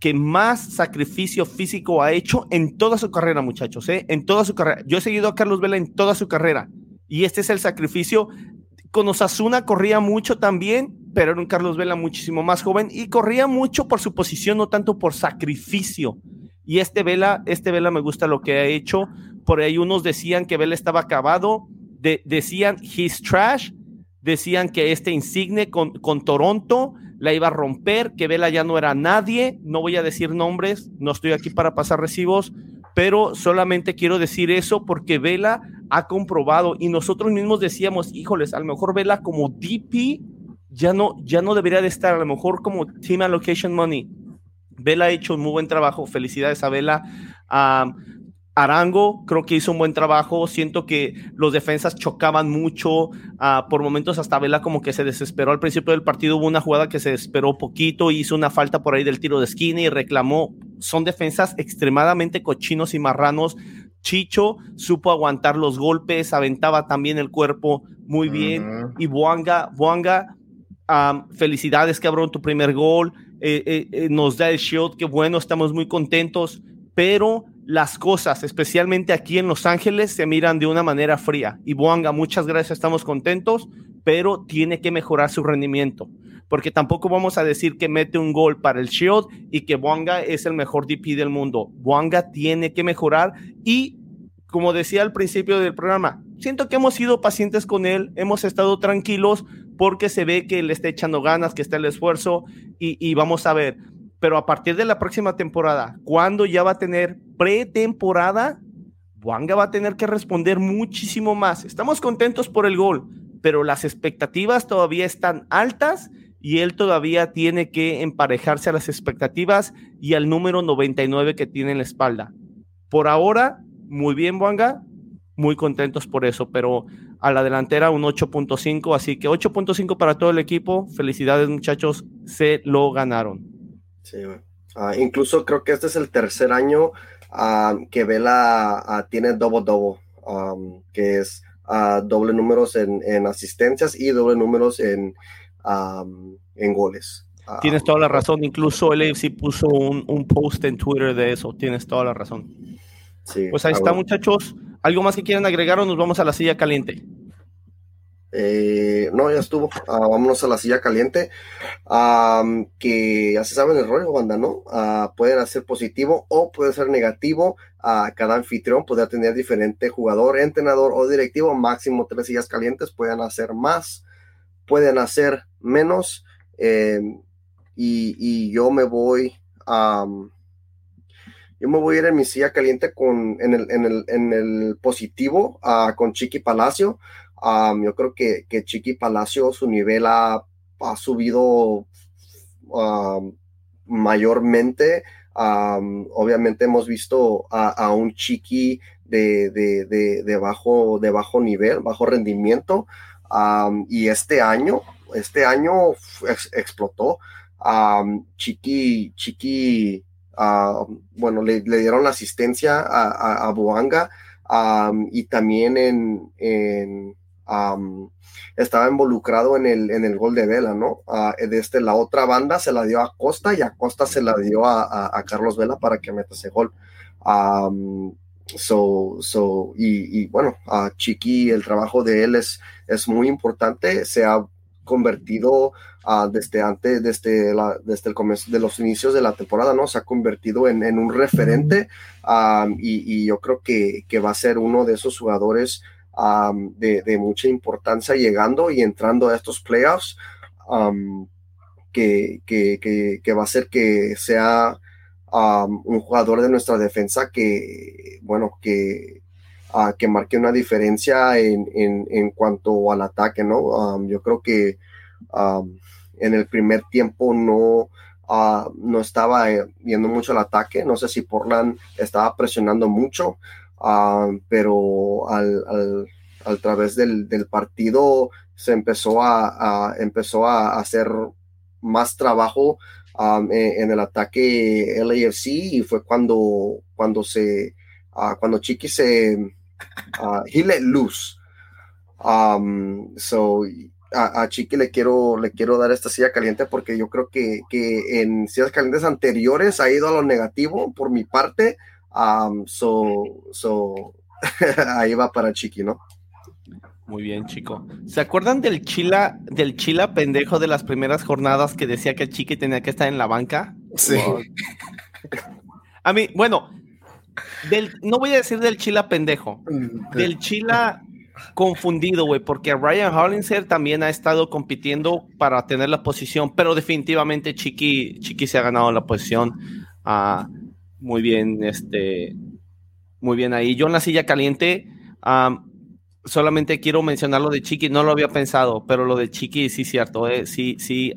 que más sacrificio físico ha hecho en toda su carrera, muchachos, ¿eh? en toda su carrera. Yo he seguido a Carlos Vela en toda su carrera y este es el sacrificio. Con Osasuna corría mucho también, pero era un Carlos Vela muchísimo más joven y corría mucho por su posición, no tanto por sacrificio. Y este Vela, este Vela me gusta lo que ha hecho. Por ahí unos decían que Vela estaba acabado, decían he's trash, decían que este insigne con, con Toronto la iba a romper, que Vela ya no era nadie. No voy a decir nombres, no estoy aquí para pasar recibos, pero solamente quiero decir eso porque Vela ha comprobado y nosotros mismos decíamos, híjoles, a lo mejor Vela como DP ya no, ya no debería de estar, a lo mejor como Team Allocation Money Vela ha hecho un muy buen trabajo. Felicidades a Vela. Arango creo que hizo un buen trabajo. Siento que los defensas chocaban mucho. Por momentos hasta Vela como que se desesperó. Al principio del partido hubo una jugada que se desesperó poquito. Hizo una falta por ahí del tiro de esquina y reclamó. Son defensas extremadamente cochinos y marranos. Chicho supo aguantar los golpes, aventaba también el cuerpo muy bien. Y Boanga, Boanga, felicidades cabrón, tu primer gol. Eh, eh, eh, nos da el shot, qué bueno, estamos muy contentos. pero las cosas, especialmente aquí en Los Ángeles, se miran de una manera fría. Y Boanga, muchas gracias, estamos contentos, pero tiene que mejorar su rendimiento, porque tampoco vamos a decir que mete un gol para el Shield y que Boanga es el mejor DP del mundo. Boanga tiene que mejorar y, como decía al principio del programa, siento que hemos sido pacientes con él, hemos estado tranquilos porque se ve que le está echando ganas, que está el esfuerzo y, vamos a ver pero a partir de la próxima temporada, cuando ya va a tener pretemporada, Wanga va a tener que responder muchísimo más. Estamos contentos por el gol, pero las expectativas todavía están altas y él todavía tiene que emparejarse a las expectativas y al número 99 que tiene en la espalda. Por ahora, muy bien, Wanga, muy contentos por eso, pero a la delantera un 8.5, así que 8.5 para todo el equipo. Felicidades, muchachos, se lo ganaron. Sí, ah, incluso creo que este es el tercer año ah, que Vela ah, tiene doble doble, que es doble números en, asistencias y doble números en, en goles. Tienes toda la razón, incluso el AFC puso un, un, post en Twitter de eso, tienes toda la razón. Sí, pues ahí está, muchachos. ¿Algo más que quieran agregar o nos vamos a la silla caliente? Eh, no, ya estuvo. Ah, vámonos a la silla caliente. que ya se saben el rollo, banda, ¿no? Uh, pueden hacer positivo o puede ser negativo. a cada anfitrión puede tener diferente jugador, entrenador o directivo. Máximo tres sillas calientes. Pueden hacer más, pueden hacer menos. Em, y, yo me voy a. yo me voy a ir en mi silla caliente con, en, el, en, el, en el positivo con Chiqui Palacio yo creo que, que, Chiqui Palacio, su nivel ha, subido mayormente. obviamente hemos visto a, un Chiqui de, de, bajo, de bajo nivel, bajo rendimiento. y este año, este año explotó. Chiqui, Chiqui, bueno, le, dieron asistencia a, a, Buanga y también en estaba involucrado en el, en el gol de Vela, ¿no? desde este, la otra banda se la dio a Costa y a Costa se la dio a, Carlos Vela para que meta ese gol. so, so, y, bueno, a Chiqui, el trabajo de él es, es muy importante, se ha convertido desde antes, desde, desde el comienzo de los inicios de la temporada, ¿no? Se ha convertido en, un referente y, yo creo que, va a ser uno de esos jugadores de, mucha importancia llegando y entrando a estos playoffs, que, que, va a ser que sea un jugador de nuestra defensa que, bueno, que, uh, que marque una diferencia en, en, cuanto al ataque, ¿no? yo creo que en el primer tiempo no, no estaba viendo mucho el ataque. No sé si Portland estaba presionando mucho. Ah, pero al, al, través del, del, partido se empezó a, empezó a hacer más trabajo um, en, el ataque LAFC y fue cuando, cuando se uh, cuando Chiqui se uh, he let loose. So a, Chiqui le quiero, le quiero dar esta silla caliente porque yo creo que, que en sillas calientes anteriores ha ido a lo negativo por mi parte so, so (laughs) ahí va para Chiqui, ¿no? Muy bien, chico. ¿Se acuerdan del chila, del chila pendejo de las primeras jornadas que decía que el Chiqui tenía que estar en la banca? Sí. A mí, bueno, del, no voy a decir del chila pendejo, mm, del chila confundido, güey, porque Ryan Hollinger también ha estado compitiendo para tener la posición, pero definitivamente Chiqui, Chiqui se ha ganado la posición. a muy bien, este, muy bien ahí. Yo en la silla caliente, solamente quiero mencionar lo de Chiqui, no lo había pensado, pero lo de Chiqui sí cierto, eh, sí, sí.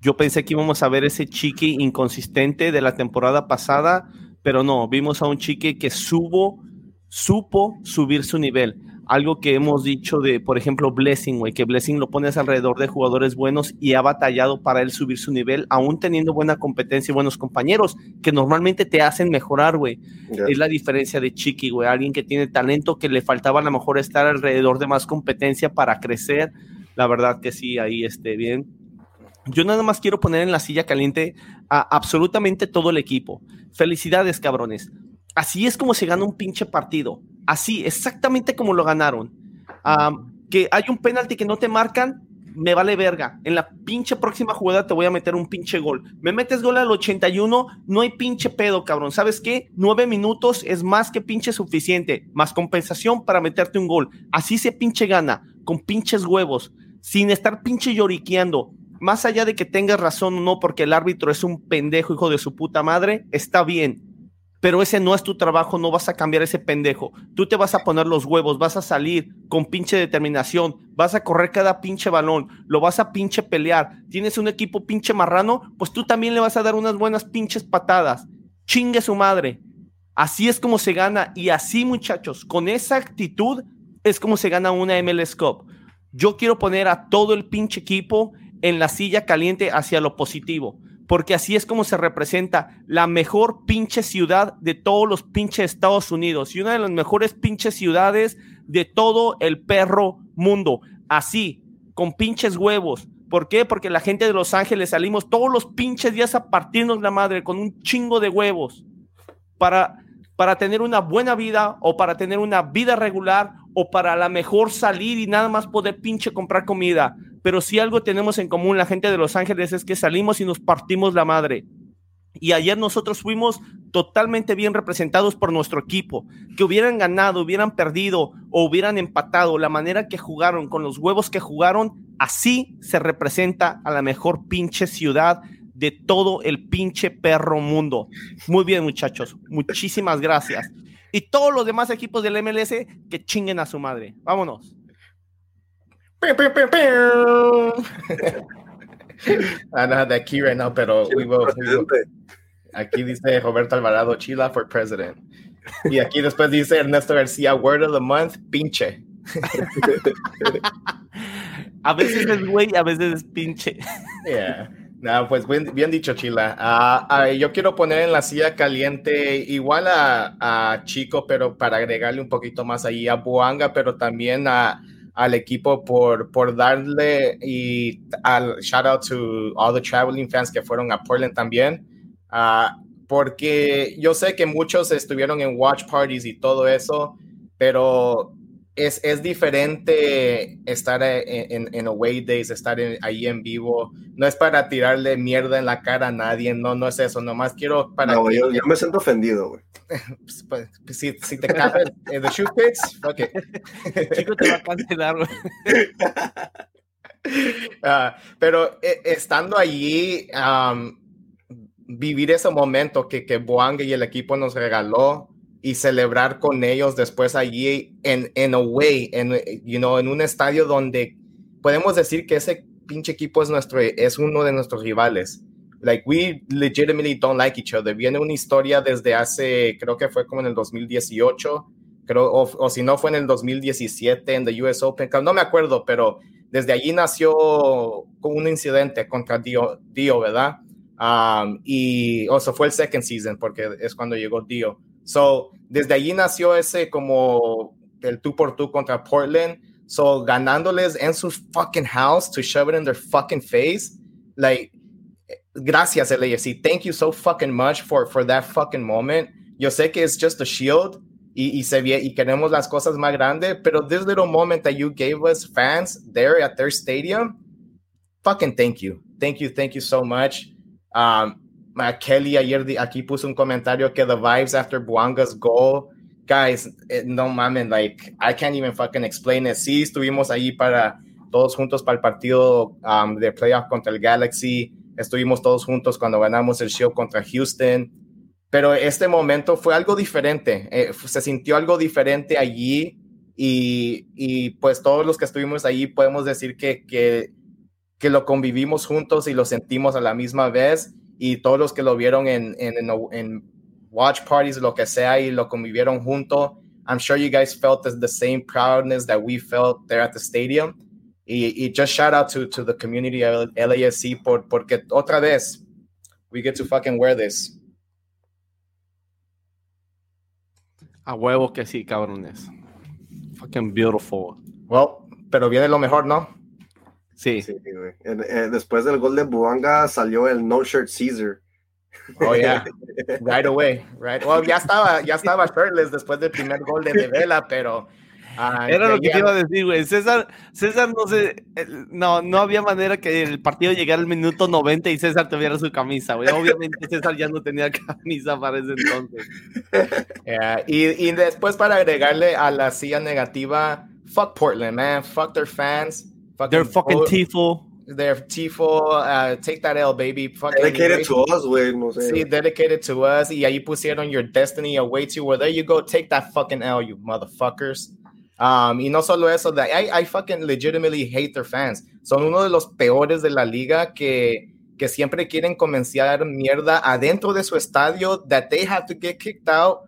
yo pensé que íbamos a ver ese Chiqui inconsistente de la temporada pasada, pero no, vimos a un Chiqui que subo, supo subir su nivel algo que hemos dicho de, por ejemplo, Blessing, güey, que Blessing lo pones alrededor de jugadores buenos y ha batallado para él subir su nivel, aún teniendo buena competencia y buenos compañeros, que normalmente te hacen mejorar, güey. Es la diferencia de Chiqui, güey, alguien que tiene talento, que le faltaba a lo mejor estar alrededor de más competencia para crecer. La verdad que sí, ahí esté bien. Yo nada más quiero poner en la silla caliente a absolutamente todo el equipo. Felicidades, cabrones. Así es como se gana un pinche partido. Así, exactamente como lo ganaron. que hay un penalti que no te marcan, me vale verga. En la pinche próxima jugada te voy a meter un pinche gol. Me metes gol al 81, no hay pinche pedo, cabrón. ¿Sabes qué? Nueve minutos es más que pinche suficiente, más compensación para meterte un gol. Así se pinche gana, con pinches huevos, sin estar pinche lloriqueando. Más allá de que tengas razón o no, porque el árbitro es un pendejo hijo de su puta madre, está bien pero ese no es tu trabajo, no vas a cambiar ese pendejo. Tú te vas a poner los huevos, vas a salir con pinche determinación, vas a correr cada pinche balón, lo vas a pinche pelear. Tienes un equipo pinche marrano, pues tú también le vas a dar unas buenas pinches patadas. Chingue su madre. Así es como se gana y así muchachos, con esa actitud es como se gana una MLS Cup. Yo quiero poner a todo el pinche equipo en la silla caliente hacia lo positivo porque así es como se representa la mejor pinche ciudad de todos los pinches Estados Unidos y una de las mejores pinches ciudades de todo el perro mundo. Así, con pinches huevos. ¿Por qué? Porque la gente de Los Ángeles salimos todos los pinches días a partirnos la madre con un chingo de huevos para, para tener una buena vida o para tener una vida regular o para la mejor salir y nada más poder pinche comprar comida pero si algo tenemos en común la gente de Los Ángeles es que salimos y nos partimos la madre. Y ayer nosotros fuimos totalmente bien representados por nuestro equipo. Que hubieran ganado, hubieran perdido o hubieran empatado, la manera que jugaron, con los huevos que jugaron, así se representa a la mejor pinche ciudad de todo el pinche perro mundo. Muy bien, muchachos. Muchísimas gracias. Y todos los demás equipos del MLS que chinguen a su madre. Vámonos. I don't have that key right now, pero we will, Aquí dice Roberto Alvarado, Chila for president. Y aquí después dice Ernesto García, word of the month, pinche. (laughs) a veces es güey, a veces es pinche. Yeah. No, pues bien, dicho, Chila. Uh, yo quiero poner en la silla caliente igual a, a, Chico, pero para agregarle un poquito más ahí a Buanga, pero también a, al equipo por, por darle y al shout out to all the traveling fans que fueron a Portland también, uh, porque yo sé que muchos estuvieron en watch parties y todo eso, pero es, es diferente estar en, en, away days, estar ahí en vivo. No es para tirarle mierda en la cara a nadie, no, no es eso. Nomás quiero para. No, yo, me siento ofendido, güey. (laughs) Pues, pues, si, si, te cabe el shoe fits, ok. (laughs) Chico, te va a cancelar, güey. (laughs) Ah, pero eh, estando allí, vivir ese momento que, que Boang y el equipo nos regaló, y celebrar con ellos después allí en, en away, en, you know, en un estadio donde podemos decir que ese pinche equipo es, nuestro, es uno de nuestros rivales. Like, we legitimately don't like each other. Viene una historia desde hace, creo que fue como en el 2018, creo, o, si no fue en el 2017 en the US Open, no me acuerdo, pero desde allí nació un incidente contra Dio, Dio ¿verdad? Um, y, o fue el second season, porque es cuando llegó Dio. So, desde allí nació ese como el tú por tú contra Portland. So, ganándoles en su fucking house to shove it in their fucking face. Like, gracias, LAFC. Thank you so fucking much for, for that fucking moment. Yo sé que es just a shield y, y, se y queremos las cosas más grandes, pero this little moment that you gave us fans there at their stadium, fucking thank you. Thank you, thank you so much. Um, Kelly ayer aquí puso un comentario que the vibes after Buanga's goal, guys, eh, no mames, like, I can't even fucking explain it. Sí, estuvimos ahí para todos juntos para el partido um, de playoff contra el Galaxy, estuvimos todos juntos cuando ganamos el show contra Houston, pero este momento fue algo diferente, eh, se sintió algo diferente allí y, y, pues todos los que estuvimos allí podemos decir que, que, que lo convivimos juntos y lo sentimos a la misma vez y todos los que lo vieron en, en, en, watch parties, lo que sea, y lo convivieron junto, I'm sure you guys felt the, the same proudness that we felt there at the stadium. Y, y just shout out to, to the community of LASC por, porque otra vez, we get to fucking wear this. A huevo que sí, cabrones. Fucking beautiful. Well, pero viene lo mejor, ¿no? Sí. Eh, después del gol de Buanga salió el No Shirt Caesar. Oh, yeah. (laughs) right away. Right. Well, ya estaba, ya estaba shirtless después del primer gol de Vela, pero era lo que te iba a decir, güey. César, César no sé, no, no había manera que el partido llegara al minuto 90 y César tuviera su camisa, güey. Obviamente César ya no tenía (laughs) camisa para ese entonces. y, y, después para agregarle a la silla negativa, fuck Portland, man. Fuck their fans. Fuck They're fucking tifo. Their tifo, uh, take that L, baby. Fucking dedicated to us, güey. No sé. Sí, dedicated to us. Y ahí pusieron your destiny away to where there you go. Take that fucking L, you motherfuckers. Um, y no solo eso, that I, I fucking legitimately hate their fans. Son uno de los peores de la liga que, que siempre quieren comenzar mierda adentro de su estadio that they have to get kicked out.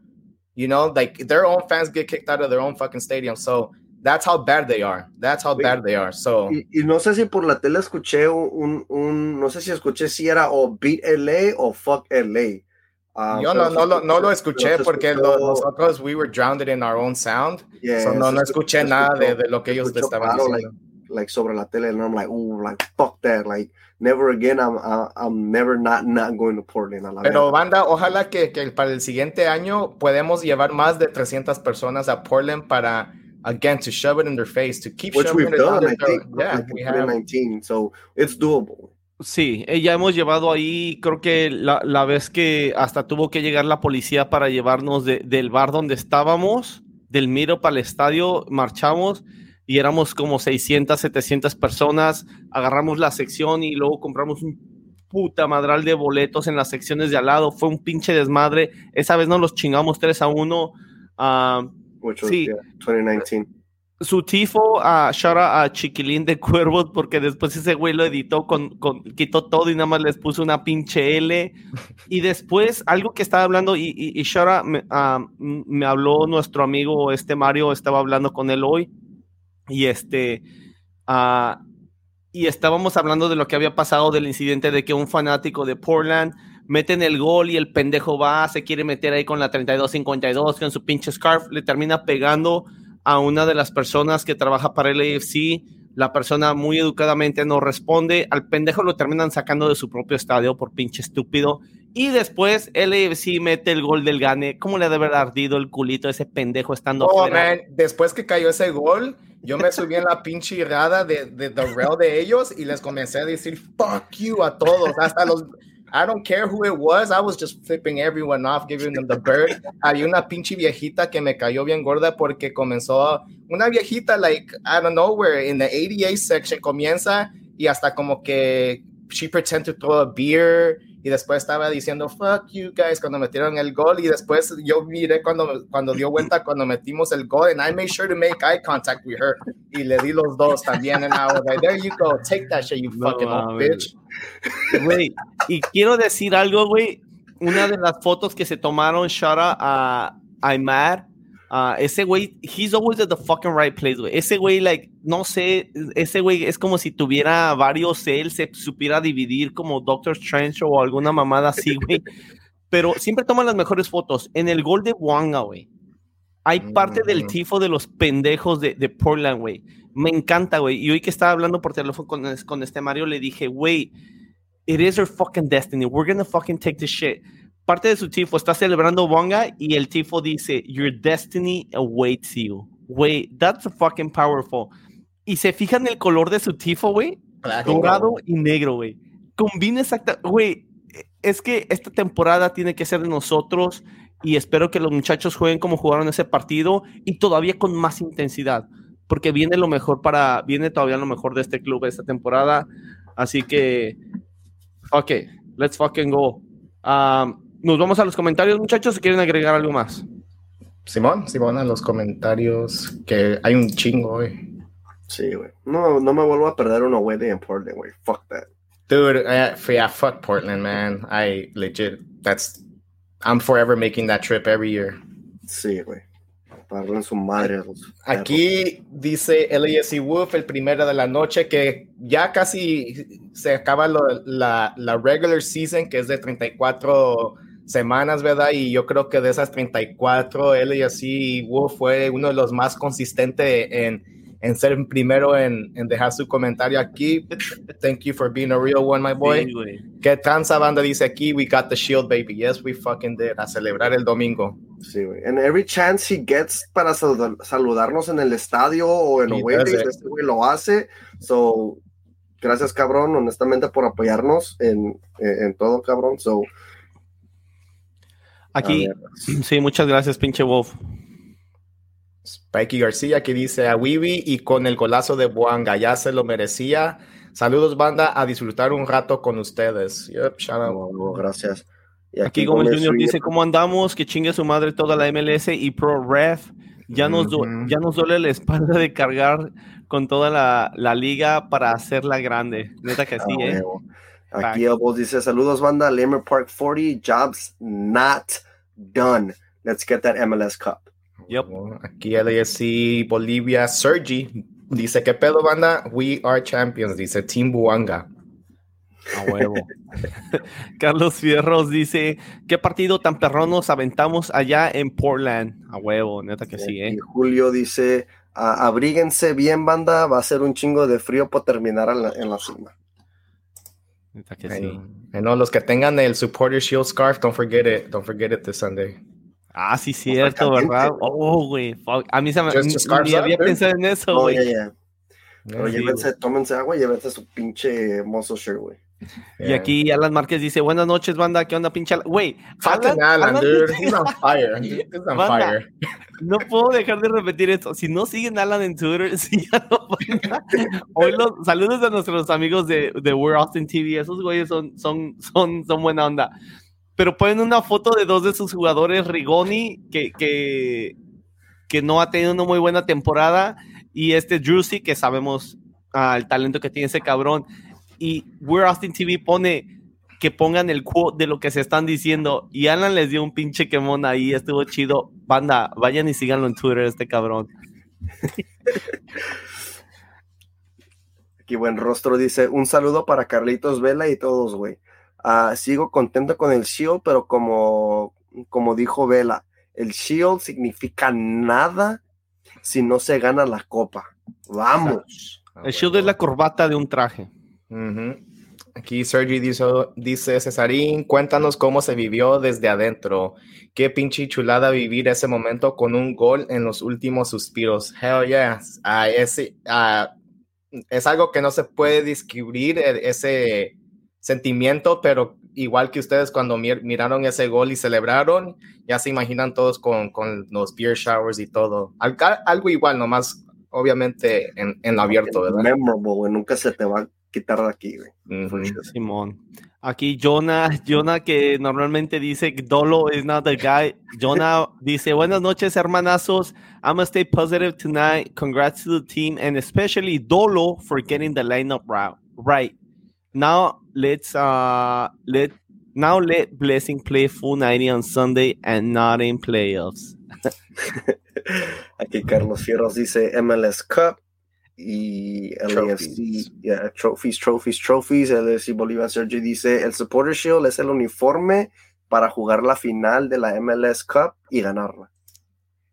You know, like their own fans get kicked out of their own fucking stadium. So that's how bad they are. That's how bad they are. So y, y, no sé si por la tele escuché un, un, no sé si escuché si era o beat LA o fuck LA. Um, Yo no, no, lo, no lo escuché porque lo, nosotros we were drowned in our own sound. Yeah, so no, no escuché nada de, de, lo que ellos estaban diciendo. Like, like, sobre la tele, and I'm like, oh, like fuck that, like never again. I'm I'm never not not going to Portland. Pero banda, ojalá que, que para el siguiente año podemos llevar más de 300 personas a Portland para again to shove it in their face to keep which we've done. I think, yeah, like we have 19, so it's doable. Sí, eh, ya hemos llevado ahí, creo que la, la, vez que hasta tuvo que llegar la policía para llevarnos de, del bar donde estábamos, del Miro para el estadio, marchamos y éramos como 600, 700 personas, agarramos la sección y luego compramos un puta madral de boletos en las secciones de al lado, fue un pinche desmadre, esa vez nos los chingamos 3 a 1. Uh, sí. 2019 su tifo a Shara a Chiquilín de Cuervos porque después ese güey lo editó con, con, quitó todo y nada más les puso una pinche L. Y después algo que estaba hablando y, y, Shara me, ah, me, habló nuestro amigo este Mario estaba hablando con él hoy. Y este uh, y estábamos hablando de lo que había pasado del incidente de que un fanático de Portland mete en el gol y el pendejo va, se quiere meter ahí con la 32-52 con su pinche scarf, le termina pegando a una de las personas que trabaja para el AFC. La persona muy educadamente no responde. Al pendejo lo terminan sacando de su propio estadio por pinche estúpido. Y después el AFC mete el gol del gane. ¿Cómo le debe haber ardido el culito a ese pendejo estando oh, Después que cayó ese gol, yo me subí en la pinche irada de, de, de, de ellos y les comencé a decir fuck you a todos. Hasta los I don't care who it was. I was just flipping everyone off, giving them the bird. Hay una pinche viejita que me cayó bien gorda porque comenzó una viejita, like, I don't know where, in the 88 section comienza y hasta como que she pretend to throw a beer y después estaba diciendo fuck you guys cuando metieron el gol y después yo miré cuando, cuando dio vuelta cuando metimos el gol and I made sure to make eye contact with her y le di los dos también and I was like there you go take that shit you fucking old bitch güey y quiero decir algo güey una de las fotos que se tomaron Shara a Aymar Uh, ese güey, he's always at the fucking right place, güey. Ese güey, like, no sé, ese güey es como si tuviera varios él, se supiera dividir como Doctor Strange o alguna mamada así, (laughs) güey. Pero siempre toma las mejores fotos. En el gol de Wanga, güey. Hay parte del mm. tifo de los pendejos de, de Portland, güey. Me encanta, güey. Y hoy que estaba hablando por teléfono con, con este Mario, le dije, güey, it is our fucking destiny. We're gonna fucking take this shit parte de su tifo está celebrando Bonga y el tifo dice, Your destiny awaits you. Güey, that's fucking powerful. Y se fijan el color de su tifo, güey. Dorado y negro, güey. Combina exacta. Güey, es que esta temporada tiene que ser de nosotros y espero que los muchachos jueguen como jugaron ese partido y todavía con más intensidad. Porque viene lo mejor para. Viene todavía lo mejor de este club esta temporada. Así que. Ok, let's fucking go. Um, nos vamos a los comentarios, muchachos, si quieren agregar algo más. Simón, Simón, a los comentarios, que hay un chingo, güey. Sí, güey. No, no me vuelvo a perder una wedding en Portland, güey. Fuck that. Dude, uh, yeah, fuck Portland, man. I legit, that's, I'm forever making that trip every year. Sí, güey. Para su madre. Aquí dice LASC Wolf, el primero de la noche, que ya casi se acaba la, la regular season, que es de 34 semanas, ¿verdad? Y yo creo que de esas 34, él y así Wolf fue uno de los más consistentes en, en ser primero en, en, dejar su comentario aquí. Thank you for being a real one, my boy. Sí, ¿Qué transa banda dice aquí? We got the shield, baby. Yes, we fucking did. A celebrar el domingo. Sí, güey. And every chance he gets para saludarnos en el estadio o en Away este güey lo hace. So, gracias, cabrón, honestamente, por apoyarnos en, en, todo, cabrón. So, Aquí, sí, muchas gracias, pinche Wolf. Spikey García que dice a Wibi y con el golazo de Buanga, ya se lo merecía. Saludos, banda, a disfrutar un rato con ustedes. Yep, gracias. Y aquí, Gómez Junior dice, ¿cómo andamos? Que chingue su madre toda la MLS y Pro Ref. Ya nos, ya nos duele la espalda de cargar con toda la, la liga para hacerla grande. Neta que sí, ¿eh? Aquí vos dice, saludos, banda. Lemmer Park 40, jobs not done. Let's get that MLS Cup. Yep. Aquí LASC Bolivia, Sergi dice que pedo banda, we are champions, dice Team Buanga. A huevo. (laughs) Carlos Fierros dice, ¿qué partido tan perrón nos aventamos allá en Portland? A huevo, neta que sí, ¿eh? Julio dice, abríguense bien banda, va a ser un chingo de frío para terminar en la, cima. Que sí. No, los que tengan el Supporter Shield Scarf, don't forget it, don't forget it this Sunday. Ah, sí, cierto, ¿verdad? Oh, güey. A mí se me. Ni había pensado en eso, güey. Pero llévense, tómense agua y llévense su pinche mozo shirt, güey. Y aquí Alan Márquez dice, buenas noches, banda, ¿qué onda, pinche? Güey, Alan, Alan, dude, he's on (laughs) fire, he's on fire. No puedo dejar de repetir esto, si no siguen Alan en Twitter, (laughs) si ya no Hoy los, saludos a nuestros amigos de, de We're Austin TV, esos güeyes son, son, son, son buena onda pero ponen una foto de dos de sus jugadores, Rigoni, que, que, que no ha tenido una muy buena temporada, y este Juicy, que sabemos ah, el talento que tiene ese cabrón. Y We're Austin TV pone que pongan el quote de lo que se están diciendo, y Alan les dio un pinche quemón ahí, estuvo chido. Banda, vayan y síganlo en Twitter, este cabrón. Aquí buen rostro dice, un saludo para Carlitos Vela y todos, güey. Ah, sigo contento con el Shield, pero como, como dijo Vela, el Shield significa nada si no se gana la copa. Vamos. El Shield es la corbata de un traje. Aquí Sergi dice, dice, Cesarín, cuéntanos cómo se vivió desde adentro. Qué pinche chulada vivir ese momento con un gol en los últimos suspiros. Hell yeah. Ah, ese, ah, es algo que no se puede describir, e, ese sentimiento, pero igual que ustedes cuando miraron ese gol y celebraron, ya se imaginan todos con, con los beer showers y todo. algo igual, nomás obviamente en, en abierto, ¿verdad? Memorable, nunca se te va quitar de aquí, Simón. Aquí Jonah, Jonah que normalmente dice Dolo is not the guy. Jonah dice, buenas noches, hermanazos. I'm gonna stay positive tonight. Congrats to the team and especially Dolo for getting the lineup right. Now let's uh let now let Blessing play full 90 on Sunday and not in playoffs. (laughs) Aquí Carlos Fierros dice MLS Cup y LAFC, yeah, trophies, trophies, trophies. LAFC Bolívar Sergio dice el Supporter Shield es el uniforme para jugar la final de la MLS Cup y ganarla.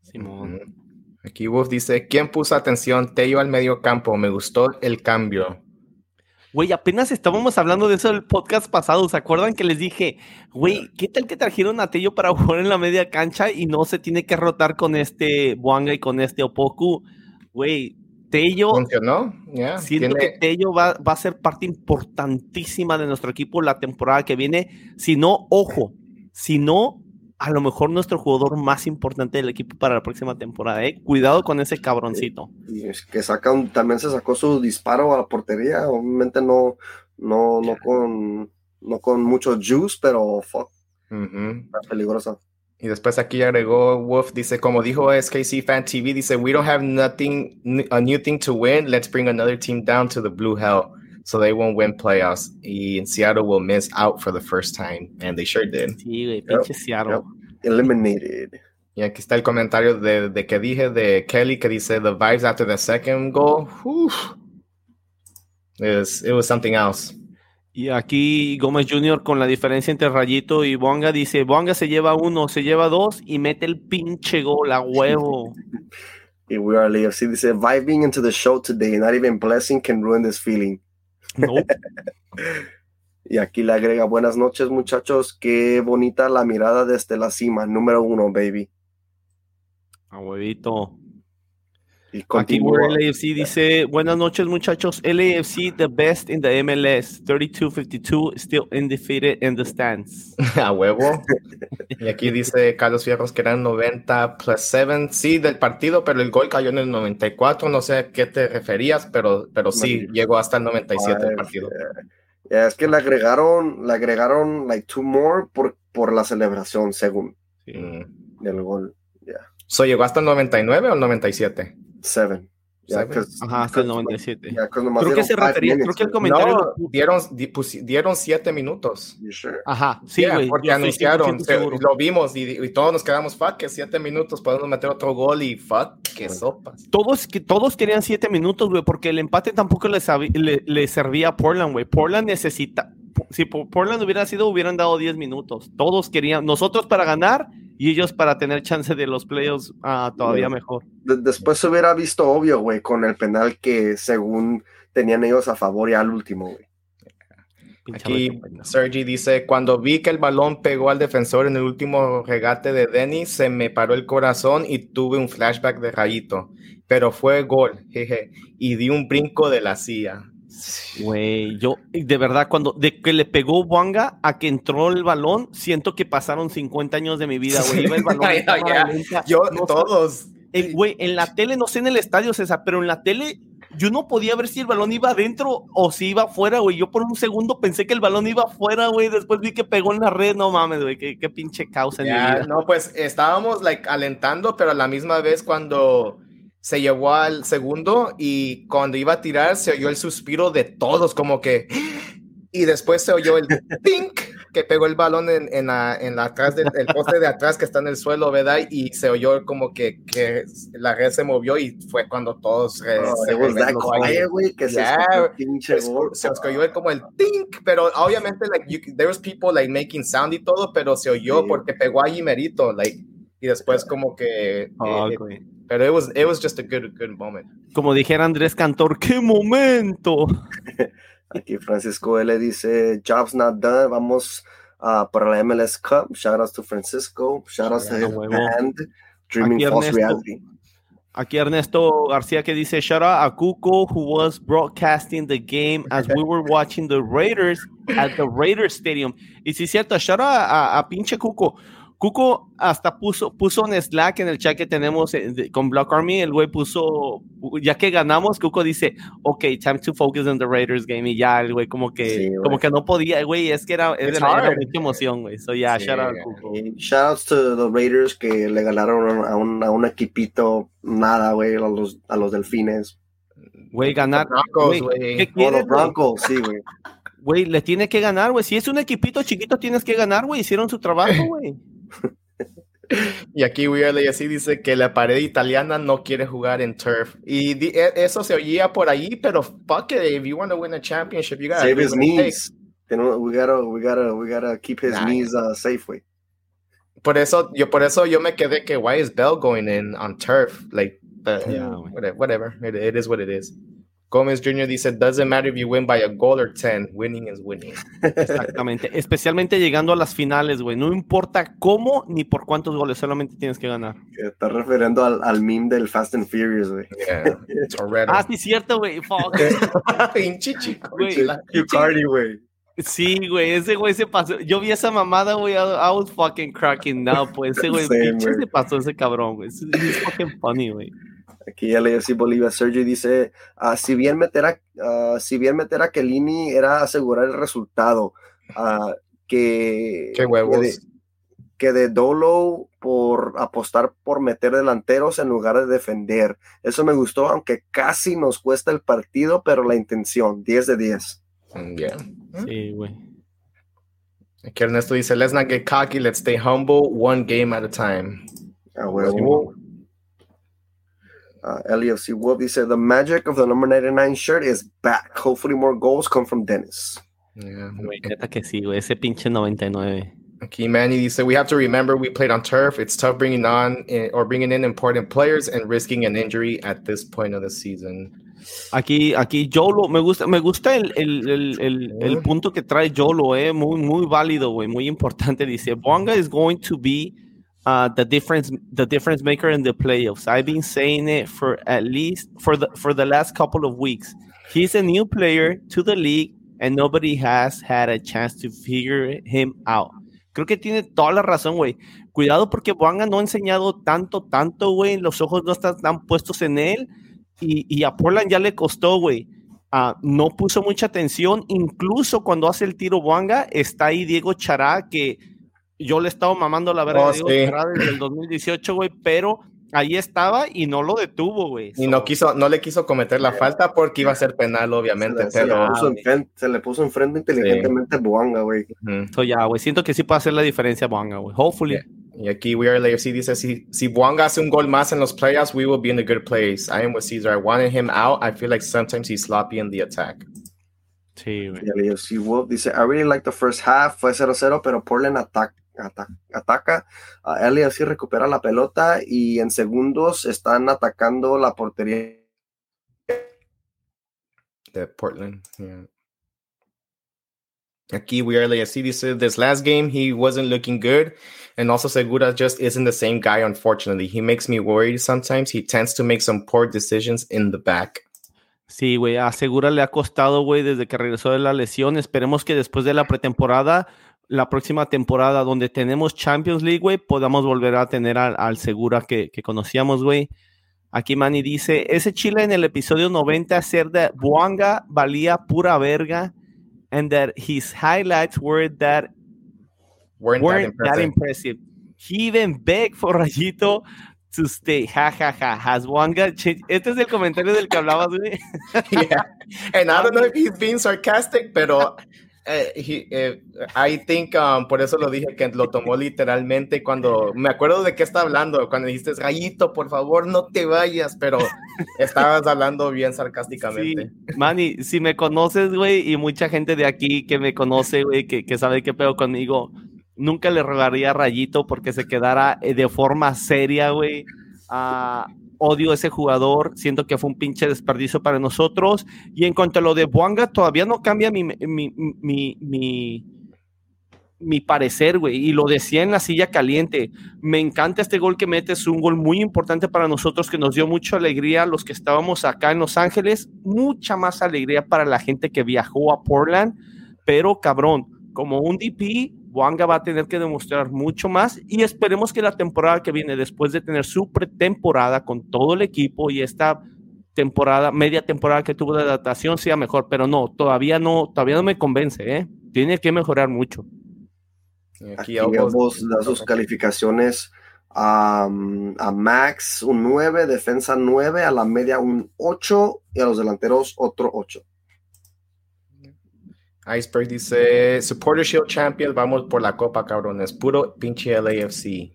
Simón. Aquí Wolf dice, ¿quién puso atención? Tello al medio campo, me gustó el cambio. Güey, apenas estábamos hablando de eso el podcast pasado. ¿Se acuerdan que les dije, güey, qué tal que trajeron a Tello para (laughs) jugar en la media cancha y no se tiene que rotar con este Buanga y con este Opoku? Güey, Tello. Funcionó, Siento que Tello va, va, a ser parte importantísima de nuestro equipo la temporada que viene. Si no, ojo, si no, a lo mejor nuestro jugador más importante del equipo para la próxima temporada. ¿eh? Cuidado con ese cabroncito. Y es que saca también se sacó su disparo a la portería. Obviamente no, no, no con no con mucho juice, pero fuck. peligrosa. Y después aquí agregó Wolf, dice, como dijo SKC Fan TV, dice, we don't have nothing, a new thing to win, let's bring another team down to the blue hell so they won't win playoffs. Y Seattle will miss out for the first time, and they sure did. Sí, güey, pinche Seattle. Eliminated. Y aquí está el comentario de, de, que dije de Kelly que dice the vibes after the second goal. It was, it was something else. Y aquí Gómez Jr. con la diferencia entre Rayito y Bonga dice, Bonga se lleva uno, se lleva dos y mete el pinche gol a huevo. (laughs) Y We Are LAFC dice, vibing into the show today, not even blessing can ruin this feeling. No. (laughs) y aquí le agrega, buenas noches muchachos, qué bonita la mirada desde la cima, número uno, baby. A huevito. Y Aquí continúa. We're LAFC dice, buenas noches muchachos, LAFC the best in the MLS, 32-52, still undefeated in the stands. (laughs) A huevo. Y aquí dice Carlos Fierros que eran 90 plus 7. Sí, del partido, pero el gol cayó en el 94. No sé a qué te referías, pero, pero sí, llegó hasta el 97 el Ay, partido. yeah. Yeah, es que le agregaron, le agregaron like two more por, por la celebración, según Sí. Del gol. So, ¿Llegó hasta el 99 o el 97? Seven. Ajá, hasta el because- 97. yeah, 'cause nomás Creo que dieron se refería, creo que el comentario... No, dieron, dieron 7 minutos. Sure? Ajá, sí, Yeah, güey. porque anunciaron, 100% se- seguro. lo vimos y, y todos nos quedamos, fuck, que 7 minutos podemos meter otro gol y fuck, que Bueno. sopas. Todos, que, todos querían siete minutos, güey, porque el empate tampoco le, le, le servía a Portland, güey. Portland necesita. Si po- Portland hubiera sido, hubieran dado 10 minutos. Todos querían, nosotros para ganar y ellos para tener chance de los playoffs ah, todavía Bueno. mejor. De- después se hubiera visto obvio, güey, con el penal que según tenían ellos a favor y al último, güey. Aquí. Sergi dice, cuando vi que el balón pegó al defensor en el último regate de Denny, se me paró el corazón y tuve un flashback de Rayito, pero fue gol, jeje, y di un brinco de la silla. Güey, yo, de verdad, cuando de que le pegó Wanga a que entró el balón, siento que pasaron 50 años de mi vida, güey. Iba el balón (laughs) lenta. Yo, No todos. Güey, en la tele, no sé en el estadio, César, pero en la tele yo no podía ver si el balón iba adentro o si iba afuera, güey. Yo por un segundo pensé que el balón iba afuera, güey. Después vi que pegó en la red. No mames, güey. Qué, qué pinche causa en mi Ya, vida. no, pues estábamos like alentando, pero a la misma vez cuando se llevó al segundo y cuando iba a tirar se oyó el suspiro de todos como que y después se oyó el (laughs) pink que pegó el balón en, en la, en la atrás del el poste de atrás que está en el suelo, ¿verdad? Y se oyó como que, que la red se movió y fue cuando todos re- Oh, se güey, que se Yeah, escuchó Se se oyó como el tink, pero obviamente like you, there was people like making sound y todo, pero se oyó Sí. porque pegó allí merito, like y después como que Ah, eh, güey. Pero it was it was just a good good moment. Como dijera Andrés Cantor, ¡qué momento! (laughs) Aquí Francisco L dice, job's not done, vamos para la MLS Cup. Shout outs to Francisco. Shout outs to his huevo. band, Dreaming Aquí False Ernesto. Reality. Aquí Ernesto García que dice, shout out a Cuco, who was broadcasting the game as we were watching the Raiders at the Raiders Stadium. Y sí, cierto, shout out a, a pinche Cuco. Cuco hasta puso, puso en Slack en el chat que tenemos eh, con Block Army, el güey puso, ya que ganamos, Cuco dice, ok, time to focus on the Raiders game, y ya, el güey como que, Sí, como que no podía, güey, es que era, mucha emoción, güey, so ya, Sí. shout out Cuco. Y shout outs to the Raiders que le ganaron a un, a un equipito nada, güey, a los, a los delfines. Güey, ganar, Broncos, güey. ¿qué quieres, los? Broncos, sí, güey. Güey, le tiene que ganar, güey. Si es un equipito chiquito, tienes que ganar, güey. Hicieron su trabajo, güey. (laughs) Y aquí Weirdly así dice que la pared italiana no quiere jugar en turf. Y di- e- eso se oía por ahí, pero fuck it, if you want to win a championship, you gotta Save his knees. We gotta, we gotta, we gotta keep his Nah. knees uh, safe, güey. Por eso, yo por eso yo me quedé que why is Bell going in on turf? Like, but, Yeah, whatever, whatever. It, it is what it is. Gomez Jr. dice, doesn't matter if you win by a goal or 10, winning is winning. Exactamente. (laughs) Especialmente llegando a las finales, güey. No importa cómo ni por cuántos goles, solamente tienes que ganar. Está refiriendo al, al meme del Fast and Furious, güey. Yeah. Ah, sí, cierto, güey. Fuck. (laughs) (laughs) Pinche chico. Cardi, güey. Sí, güey, ese güey se pasó. Yo vi esa mamada, güey. I, I was fucking cracking now, pues. Ese güey, pinche se pasó ese cabrón, güey. Es fucking funny, güey. Aquí LAFC Bolivia Sergio dice, ah, si bien meter a, ah, si bien meter a Kelini era asegurar el resultado, ah, que, Qué huevos. que de, que de Dolo por apostar por meter delanteros en lugar de defender. Eso me gustó, aunque casi nos cuesta el partido, pero la intención, 10 de 10. Mm, Yeah. Sí, güey. Aquí Ernesto dice, let's not get cocky, let's stay humble, one game at a time. Ah, huevo. Ah, LAFC Wolf dice, the magic of the number 99 shirt is back. Hopefully more goals come from Dennis. Yeah. Güey, neta que sí, güey. Ese pinche 99. Aquí Manny dice, we have to remember we played on turf. It's tough bringing on eh, or bringing in important players and risking an injury at this point of the season. Aquí, aquí Yolo, me gusta, me gusta el, el, el, el, el punto que trae Yolo, eh, muy, muy válido, güey, muy importante. Dice, Bonga is going to be uh, the difference, the difference maker in the playoffs. I've been saying it for at least for the for the last couple of weeks. He's a new player to the league, and nobody has had a chance to figure him out. Creo que tiene toda la razón, güey. Cuidado porque Bonga no ha enseñado tanto, tanto, güey. Los ojos no están tan puestos en él y, a Portland ya le costó, güey. Ah, no puso mucha atención, incluso cuando hace el tiro Buanga, está ahí Diego Chará, que yo le he estado mamando la verdad oh, Chará desde el 2018, güey, pero ahí estaba y no lo detuvo, güey. Y no quiso, no le quiso cometer la falta porque iba a ser penal, obviamente. Se, pero... se, le, puso enfrente inteligentemente Buanga, güey. ya, güey, siento que sí puede hacer la diferencia Buanga, güey. Hopefully. Y aquí We Are LAFC dice, si, si Buanga hace un gol más en los playoffs, we will be in a good place. I am with Caesar. I wanted him out. I feel like sometimes he's sloppy in the attack. Sí, LAFC Wolf dice, I really like the first half. Fue 0-0, pero Portland ataca. ataca. Uh, LAFC recupera la pelota y en segundos están atacando la portería. De Portland, yeah. Aquí we are LAFC dice, this last game he wasn't looking good. And also Segura just isn't the same guy, unfortunately. He makes me worried sometimes. He tends to make some poor decisions in the back. Sí, güey, a Segura le ha costado, güey, desde que regresó de la lesión. Esperemos que después de la pretemporada, la próxima temporada donde tenemos Champions League, güey, podamos volver a tener al, Segura que, que conocíamos, güey. Aquí Manny dice, ese Chile en el episodio 90 hacer de Buanga valía pura verga and that his highlights were that weren't, weren't that, impressive. that, impressive. He even begged for Rayito to stay. Ja, ja, ja. Has Wanga changed? Este es el comentario del que hablabas, güey. (laughs) yeah. And I don't know if he's being sarcastic, pero he, uh, I think um, por eso lo dije que lo tomó literalmente cuando me acuerdo de qué está hablando cuando dijiste Rayito por favor no te vayas pero estabas hablando bien sarcásticamente sí, Manny si me conoces güey y mucha gente de aquí que me conoce güey que, que sabe qué pedo conmigo nunca le rogaría a Rayito porque se quedara eh, de forma seria, güey. Odio a ese jugador, siento que fue un pinche desperdicio para nosotros. Y en cuanto a lo de Buanga, todavía no cambia mi, mi, mi, mi, parecer, güey. Y lo decía en la silla caliente. Me encanta este gol que mete, es un gol muy importante para nosotros que nos dio mucha alegría a los que estábamos acá en Los Ángeles, mucha más alegría para la gente que viajó a Portland. Pero cabrón, como un DP, Wanga va a tener que demostrar mucho más y esperemos que la temporada que viene, después de tener su pretemporada con todo el equipo y esta temporada, media temporada que tuvo de adaptación sea mejor, pero no, todavía no, todavía no me convence, ¿eh? Tiene que mejorar mucho. Aquí, vamos a sus calificaciones a, a, Max un 9, defensa 9, a la media un 8 y a los delanteros otro 8. Iceberg dice, Supporter Shield Champions, vamos por la copa, cabrones. Puro pinche LAFC.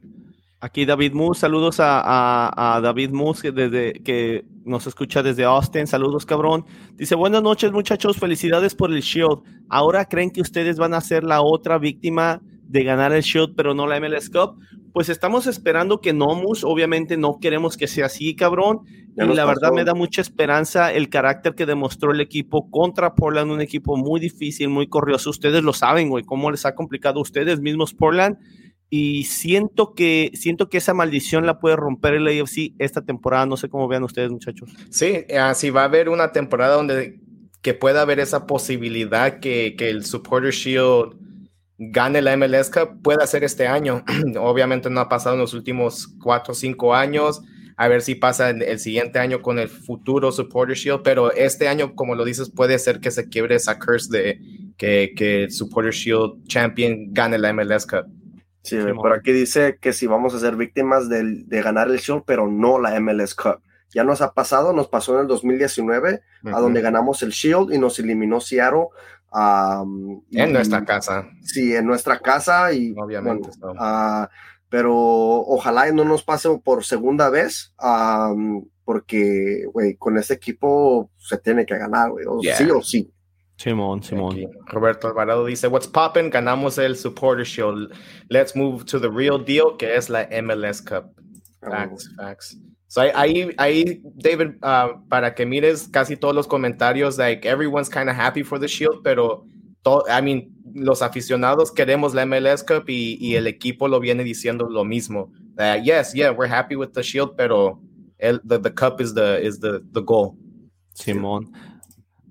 Aquí David Moose, saludos a, David Moose desde, que nos escucha desde Austin. Saludos, cabrón. Dice, buenas noches, muchachos. Felicidades por el Shield. Ahora creen que ustedes van a ser la otra víctima de ganar el Shield, pero no la MLS Cup. Pues estamos esperando que Nomus, obviamente no queremos que sea así, cabrón. y la verdad me da mucha esperanza el carácter que demostró el equipo contra Portland, un equipo muy difícil, muy corrioso. Ustedes lo saben, güey, cómo les ha complicado a ustedes mismos Portland. Y siento que, siento que esa maldición la puede romper el AFC esta temporada. No sé cómo vean ustedes, muchachos. Sí, así va a haber una temporada donde que pueda haber esa posibilidad que, que el Supporter Shield gane la MLS Cup, puede ser este año. (clears throat) Obviamente no ha pasado en los últimos cuatro o cinco años. A ver si pasa el siguiente año con el futuro Supporter Shield, pero este año, como lo dices, puede ser que se quiebre esa curse de que, que el Supporter Shield Champion gane la MLS Cup. Sí, por aquí dice que si vamos a ser víctimas de, de, ganar el Shield, pero no la MLS Cup. Ya nos ha pasado, nos pasó en el 2019, a donde ganamos el Shield y nos eliminó Seattle en nuestra casa. Sí, en nuestra casa y obviamente. Ah, pero ojalá no nos pase por segunda vez, porque, güey, con este equipo se tiene que ganar, güey, sí o sí. Simón, Simón. Roberto Alvarado dice, What's poppin'? Ganamos el Supporter Shield. Let's move to the real deal, que es la MLS Cup. Ah, facts, facts. So ahí, ahí, David, uh, para que mires casi todos los comentarios, like everyone's kind of happy for the Shield, pero todo, I mean, los aficionados queremos la MLS Cup y, y el equipo lo viene diciendo lo mismo. That yes, yeah, we're happy with the Shield, pero el, the, the Cup is the, is the, the goal. Simón.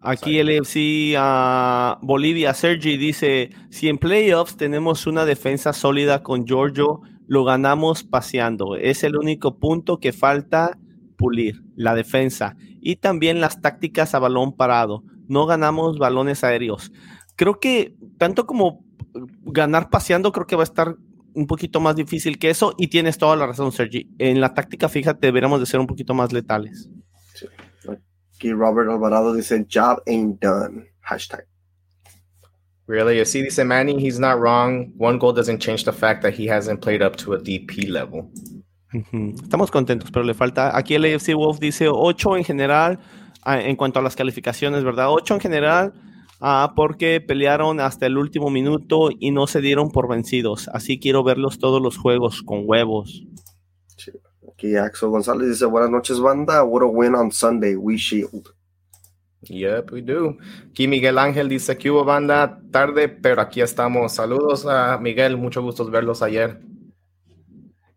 Aquí el FC a Bolivia, Sergi dice, si en playoffs tenemos una defensa sólida con Giorgio, lo ganamos paseando. Es el único punto que falta pulir, la defensa. Y también las tácticas a balón parado. No ganamos balones aéreos. Creo que tanto como ganar paseando, creo que va a estar un poquito más difícil que eso. Y tienes toda la razón, Sergi. En la táctica, fíjate, deberíamos de ser un poquito más letales. Sí. Aquí Robert Alvarado dice, job ain't done. Hashtag. Really? You see, dice Manny, he's not wrong. One goal doesn't change the fact that he hasn't played up to a DP level. Estamos contentos, pero le falta. Aquí el AFC Wolf dice 8 en general, ah, en cuanto a las calificaciones, ¿verdad? 8 en general, ah, porque pelearon hasta el último minuto y no se dieron por vencidos. Así quiero verlos todos los juegos con huevos. Aquí Axel González dice, buenas noches, banda. What a win on Sunday. We shield. Yep, we do. Aquí Miguel Ángel dice que hubo banda tarde, pero aquí estamos. Saludos a Miguel, mucho gusto verlos ayer.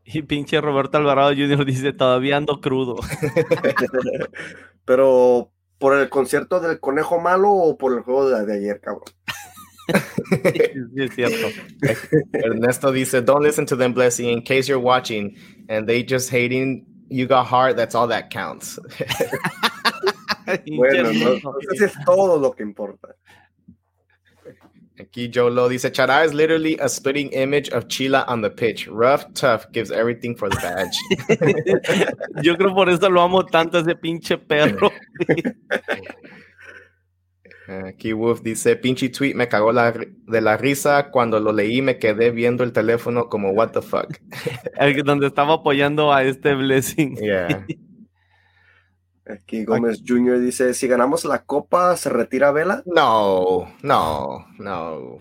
Y pinche Roberto Alvarado Jr. dice, todavía ando crudo. (laughs) pero, ¿por el concierto del conejo malo o por el juego de ayer, cabrón? (laughs) es cierto. Ernesto dice, don't listen to them, Blessing, in case you're watching and they just hating you got heart, that's all that counts. (laughs) (laughs) bueno, no, eso es todo lo que importa. Aquí Joe Lo dice, Chara is literally a splitting image of Chila on the pitch. Rough, tough, gives everything for the badge. (laughs) Yo creo por eso lo amo tanto ese pinche perro. (laughs) Aquí Wolf dice, pinche tweet me cagó la, de la risa. Cuando lo leí me quedé viendo el teléfono como, what the fuck. el donde estaba apoyando a este Blessing. Yeah. Aquí Gómez Jr. dice, si ganamos la copa, ¿se retira Vela? No, no, no.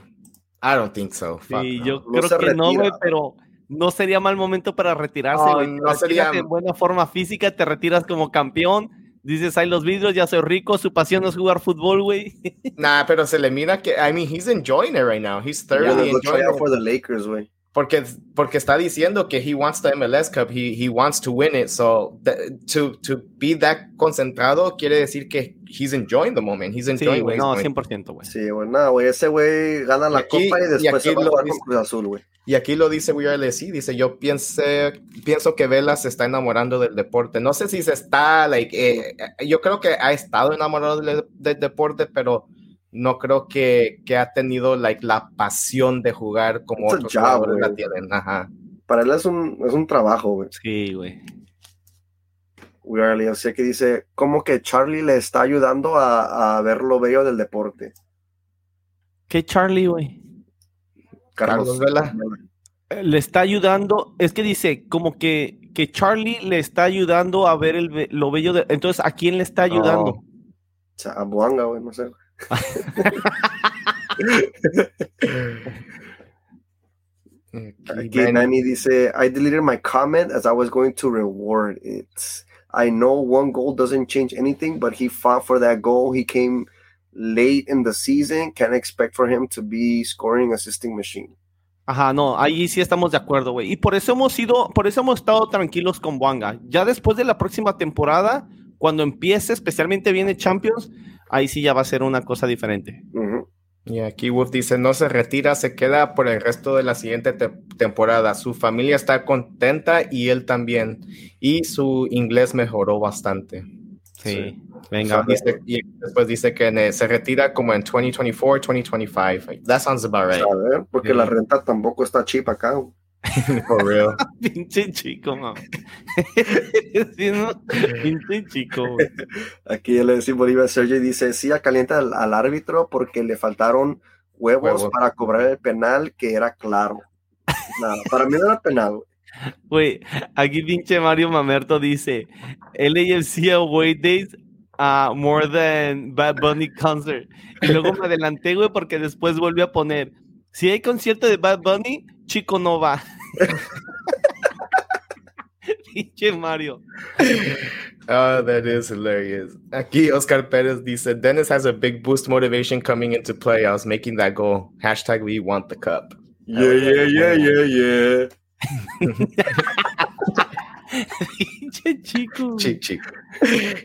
I don't think so. sí, yo creo que no, güey, pero no sería mal momento para retirarse, güey. No, sería... en buena forma física, te retiras como campeón Dices, hay los vidrios, ya soy rico, su pasión es jugar fútbol, güey. nah, pero se le mira que, I mean, he's enjoying it right now. He's thoroughly enjoying it. for the Lakers, güey. Porque, porque está diciendo que he wants the MLS Cup, he, he wants to win it. So, to, to be that concentrado quiere decir que he's enjoying the moment. He's enjoying sí, güey, no, 100%, güey. Sí, güey, nada, güey, ese güey gana la copa y después se va a jugar con Cruz Azul, güey. Y aquí lo dice We Are dice, yo piense, pienso que Vela se está enamorando del deporte. No sé si se está, like, eh, yo creo que ha estado enamorado del, deporte, pero no creo que, que, ha tenido like, la pasión de jugar como otros jugadores la tienen. Ajá. Para él es un, es un trabajo, güey. Sí, güey. We Are sé que dice, como que Charlie le está ayudando a, a ver lo bello del deporte. ¿Qué Charlie, güey? Carlos, Vela. Eh, le está ayudando, es que dice como que, que Charlie le está ayudando a ver el, lo bello de... Entonces, ¿a quién le está ayudando? Oh, a Buanga, güey, no sé. Aquí Nani dice, I deleted my comment as I was going to reward it. I know one goal doesn't change anything, but he fought for that goal. He came late in the season, can expect for him to be scoring assisting machine. Ajá, no, ahí sí estamos de acuerdo, güey. Y por eso hemos sido, por eso hemos estado tranquilos con Wanga. Ya después de la próxima temporada, cuando empiece, especialmente viene Champions, ahí sí ya va a ser una cosa diferente. Y aquí Wolf dice, no se retira, se queda por el resto de la siguiente temporada. Su familia está contenta y él también. Y su inglés mejoró bastante. Sí. Venga. y después dice que se retira como en 2024, 2025. That sounds about right. porque la renta tampoco está cheap acá. (laughs) For real. (laughs) Pinche chico, mamá. (laughs) Pinche chico. Aquí le decimos Bolívar Sergio dice, sí, calienta al, al, árbitro porque le faltaron huevos, para cobrar el penal que era claro. Nada, para mí no era penal. Güey, aquí pinche Mario Mamerto dice, LAFC Away Days uh, more than Bad Bunny concert. Y luego me adelanté, güey, porque después volví a poner, si hay concierto de Bad Bunny, Chico no va. Pinche Mario. Oh, that is hilarious. Aquí Oscar Perez dice, Dennis has a big boost motivation coming into playoffs, making that goal. Hashtag we want the cup. Yeah, yeah, yeah, yeah, yeah. (laughs) (laughs) Pinche chico. güey. Chic, chic.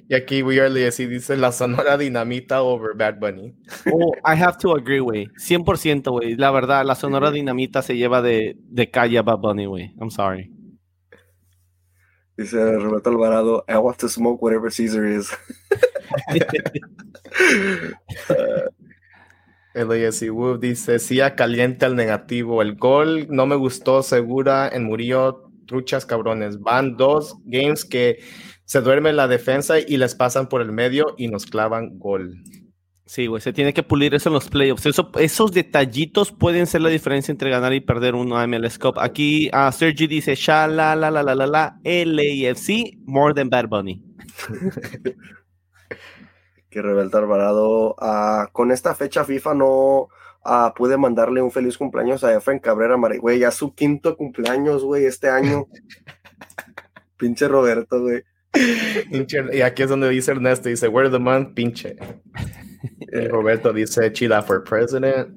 Y aquí We Are Lazy dice, la Sonora Dinamita over Bad Bunny. Oh, I have to agree, güey. 100%, güey. La verdad, la Sonora Dinamita se lleva de, de calle a Bad Bunny, güey. I'm sorry. Dice Roberto Alvarado, I want to smoke whatever Caesar is. (laughs) El Lazy Wolf dice, sí, a caliente al negativo. El gol no me gustó, segura en Murillo, truchas cabrones. Van dos games que se duerme la defensa y les pasan por el medio y nos clavan gol. Sí, güey, se tiene que pulir eso en los playoffs. Eso, esos detallitos pueden ser la diferencia entre ganar y perder un MLS Cup. Aquí a Sergi dice, sha la la la la la la, LAFC, more than Bad Bunny. (laughs) que Rebelta Alvarado, ah, con esta fecha FIFA no ah, pude mandarle un feliz cumpleaños a Efren Cabrera, Mari- güey, ya su quinto cumpleaños, güey, este año. (laughs) Pinche Roberto, güey. Pinche- Y aquí es donde dice Ernesto, dice, where the month, pinche. Y Roberto dice, Chila for president.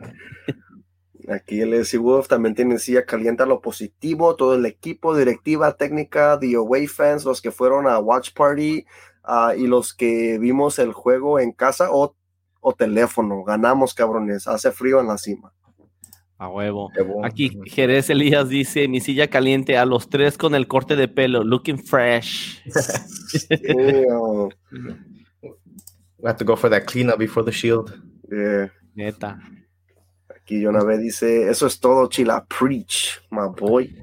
Aquí el SC Wolf también tiene silla calienta lo positivo, todo el equipo, directiva, técnica, the away fans, los que fueron a Watch Party ah, y los que vimos el juego en casa o, o teléfono. Ganamos, cabrones. Hace frío en la cima. A huevo. Aquí Jerez Elías dice, mi silla caliente a los tres con el corte de pelo, looking fresh. (laughs) We have to go for that cleanup before the shield. Yeah. Neta. Aquí Jonavé dice, eso es todo, Chila. Preach, my boy.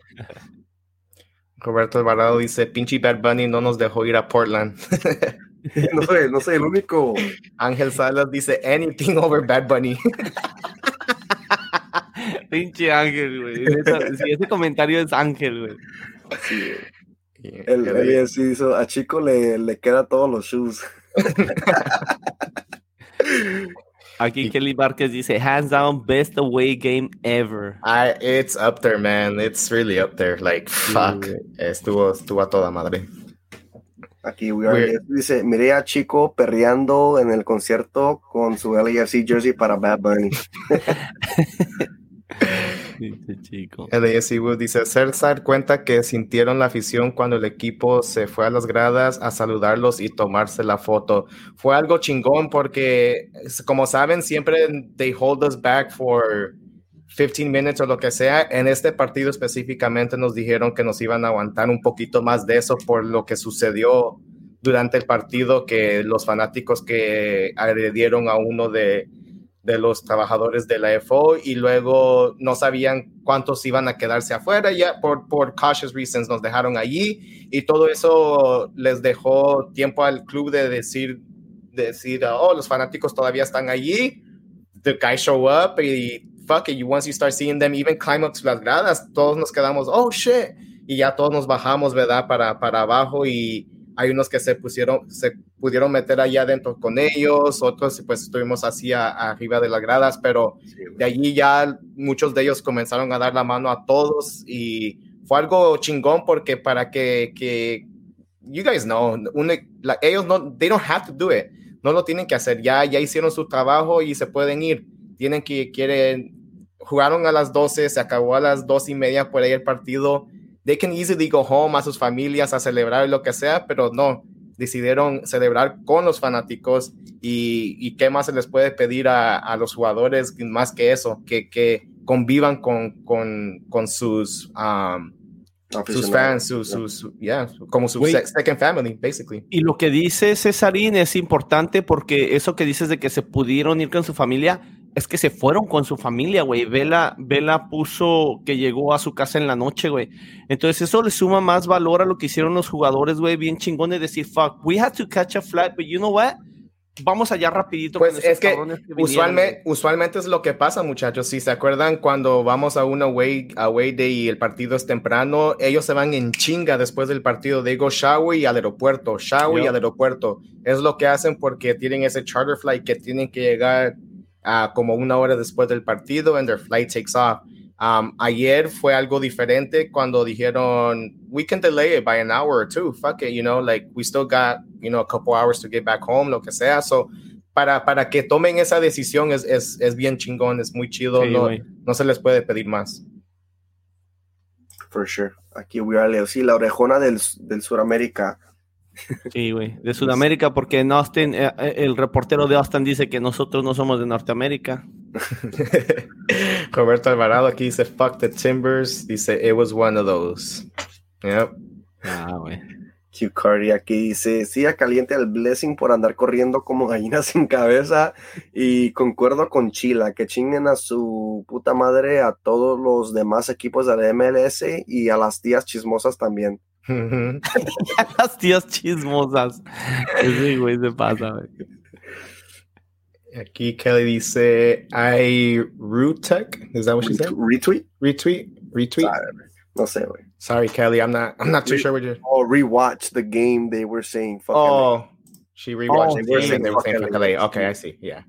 Roberto Alvarado dice, pinche Bad Bunny no nos dejó ir a Portland. (laughs) (laughs) No soy, no soy el único. Ángel Salas dice, anything over Bad Bunny. (laughs) Pinche Ángel, güey. Sí, ese comentario es Ángel, güey. Sí, el, el sí hizo, a Chico le, le queda todos los shoes. (laughs) Aquí Kelly Márquez dice, hands down, best away game ever. I, it's up there, man. It's really up there. Like, fuck. Estuvo, estuvo a toda madre. Aquí we are dice, miré a Chico perreando en el concierto con su LAFC jersey para Bad Bunny. (laughs) Chico. Wood dice, César cuenta que sintieron la afición cuando el equipo se fue a las gradas a saludarlos y tomarse la foto. Fue algo chingón porque, como saben, siempre they hold us back for 15 minutes o lo que sea. En este partido específicamente nos dijeron que nos iban a aguantar un poquito más de eso por lo que sucedió durante el partido, que los fanáticos que agredieron a uno de, de los trabajadores de la FO y luego no sabían cuántos iban a quedarse afuera, ya por, por cautious reasons nos dejaron allí y todo eso les dejó tiempo al club de decir, decir, oh, los fanáticos todavía están allí, the guys show up y fuck it, you, once you start seeing them even climb up to las gradas, todos nos quedamos, oh shit, y ya todos nos bajamos, ¿verdad? Para, para abajo y hay unos que se pusieron, se pudieron meter allá adentro con ellos, otros pues estuvimos así a- arriba de las gradas, pero de allí ya muchos de ellos comenzaron a dar la mano a todos y fue algo chingón porque para que, que you guys know, un- la- ellos no, they don't have to do it, no lo tienen que hacer, ya, ya hicieron su trabajo y se pueden ir, tienen que, quieren, jugaron a las 12, se acabó a las dos y media por ahí el partido, they can easily go home a sus familias a celebrar lo que sea, pero no, decidieron celebrar con los fanáticos y, y qué más se les puede pedir a, a los jugadores más que eso, que, que convivan con, con, con sus, um, sus fans, sus, sus, su- yeah, como su sec- second family, basically. Y lo que dice Cesarín es importante porque eso que dices de que se pudieron ir con su familia, es que se fueron con su familia, güey. Vela, Vela puso que llegó a su casa en la noche, güey. Entonces eso le suma más valor a lo que hicieron los jugadores, güey, bien chingón de decir, fuck, we had to catch a flight, but you know what? vamos allá rapidito. Pues es que, usualmente, usualmente es lo que pasa, muchachos. Si se acuerdan cuando vamos a un away, away day y el partido es temprano, ellos se van en chinga después del partido. Digo, shower y al aeropuerto, shower y al aeropuerto. Es lo que hacen porque tienen ese charter flight que tienen que llegar a como una hora después del partido and their flight takes off. Um, ayer fue algo diferente cuando dijeron, we can delay it by an hour or two, fuck it, you know, like we still got, you know, a couple hours to get back home, lo que sea. So, para, para que tomen esa decisión es, es, es bien chingón, es muy chido, no, no, se les puede pedir más. For sure. Aquí voy a leer, sí, la orejona del, del Suramérica. Sí, güey, de Sudamérica, porque en Austin, eh, eh, el reportero de Austin dice que nosotros no somos de Norteamérica. (laughs) Roberto Alvarado aquí dice, fuck the Timbers. Dice, it was one of those. Yep. Ah, Q Cardi aquí dice, sí, caliente al Blessing por andar corriendo como gallina (laughs) sin cabeza y concuerdo con Chila, que chinguen a su puta madre a todos los demás equipos de la MLS y a las tías chismosas también. Mm-hmm. (laughs) las tías chismosas. Sí, güey, se pasa, güey. Aquí Kelly dice, I retweet. Is that what she said? Retweet? Retweet? Retweet? no sé, güey. Sorry, Kelly. I'm not I'm not too Re- sure what you Oh, rewatch the game they were saying fuck Oh, LA. she rewatched oh, the saying. they were saying fuck LA. LA. Okay, I see. Yeah.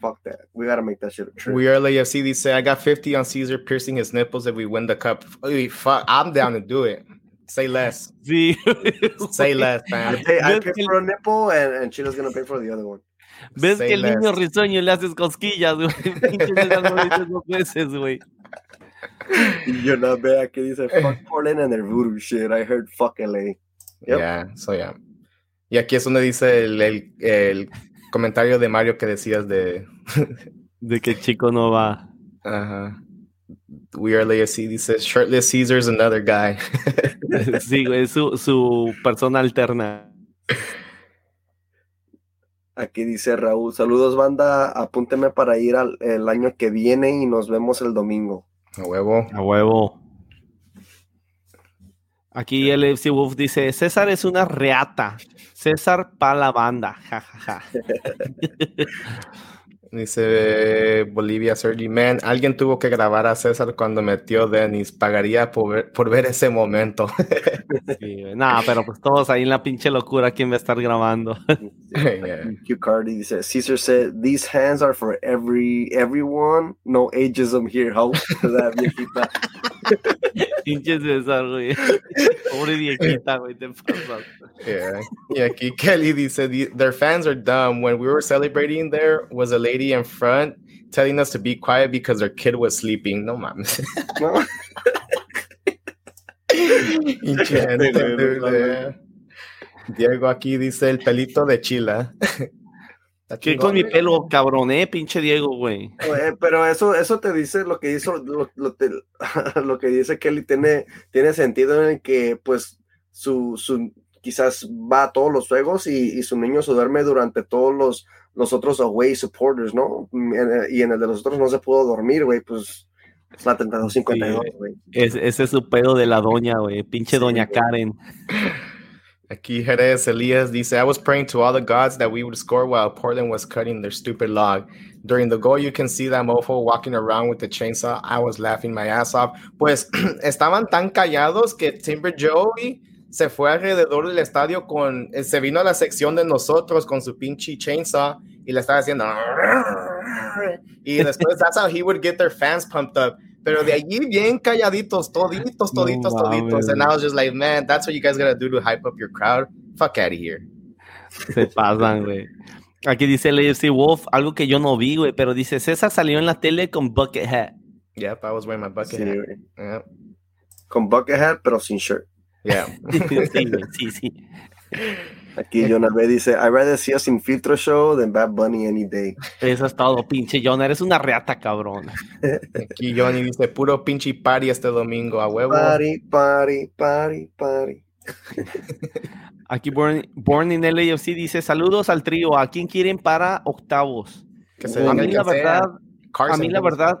Fuck that. We gotta make that shit true. We are LAFC. They say I got 50 on Caesar piercing his nipples if we win the cup. Fuck, I'm down to do it. Say less. Sí. (laughs) Say less, man. I pay, I pay for a nipple and, and gonna pay for the other one. Ves que el niño risueño le haces cosquillas, güey. (laughs) Pinches dos veces, güey. Y yo no vea que dice fuck Portland and their voodoo shit. I heard fuck LA. Yep. Yeah, so yeah. Y aquí es donde dice el, el, el comentario de Mario que decías de. de que el chico no va. Ajá. We are Legacy dice Shirtless Caesar's another guy. (laughs) sí, güey, su, su persona alterna. Aquí dice Raúl, saludos banda, apúnteme para ir al, el año que viene y nos vemos el domingo. A huevo. A huevo. Aquí el FC Wolf dice, César es una reata. César para la banda. Ja, ja, ja. (laughs) Dice Bolivia Sergi, man, alguien tuvo que grabar a César cuando metió Dennis, pagaría por ver, por ver ese momento. (laughs) sí, no, pero pues todos ahí en la pinche locura, ¿quién va a estar grabando? (laughs) yeah. Q Cardi dice, Cesar said, these hands are for every everyone, no ageism here, how (laughs) that viejita. Pinche César, güey. (laughs) Pobre viejita, güey, te pasas. Yeah. Y aquí Kelly dice, their fans are dumb. When we were celebrating there was a lady lady in front telling us to be quiet because their kid was sleeping. No mames. No. (laughs) Diego aquí dice el pelito de chila. (laughs) ¿Qué con mi pelo, cabrón, eh? Pinche Diego, güey. Pero eso, eso te dice lo que hizo, lo, lo, te, (laughs) lo, que dice Kelly tiene, tiene sentido en el que, pues, su, su quizás va a todos los juegos y, y su niño se duerme durante todos los, los otros away supporters, ¿no? Y en el de los otros no se pudo dormir, güey, pues es la 3252, güey. Es, ese es su pedo de la doña, güey, pinche doña Karen. (laughs) Aquí Jerez Elias dice, I was praying to all the gods that we would score while Portland was cutting their stupid log. During the goal, you can see that mofo walking around with the chainsaw. I was laughing my ass off. Pues (clears throat) estaban tan callados que Timber Joey se fue alrededor del estadio con, eh, se vino a la sección de nosotros con su pinche chainsaw y le estaba haciendo (laughs) y después that's how he would get their fans pumped up pero de allí bien calladitos toditos toditos no, toditos and I was just like man that's what you guys gotta do to hype up your crowd. Fuck out of here. Se pasan güey. Aquí dice el AFC Wolf algo que yo no vi güey pero dice César salió en la tele con bucket hat yep I was wearing my bucket hat yep. con bucket hat pero sin shirt. Yeah. (laughs) sí, sí, Aquí Jonah B dice, I rather see us in filtro show than Bad Bunny any day. Eso es todo, pinche Jonah, eres una reata, cabrón. Aquí Johnny dice, puro pinche party este domingo, a huevo. Party, party, party, party. (laughs) Aquí Born, Born in LAFC dice, saludos al trío, ¿a quién quieren para octavos? a mí la verdad, a mí la verdad,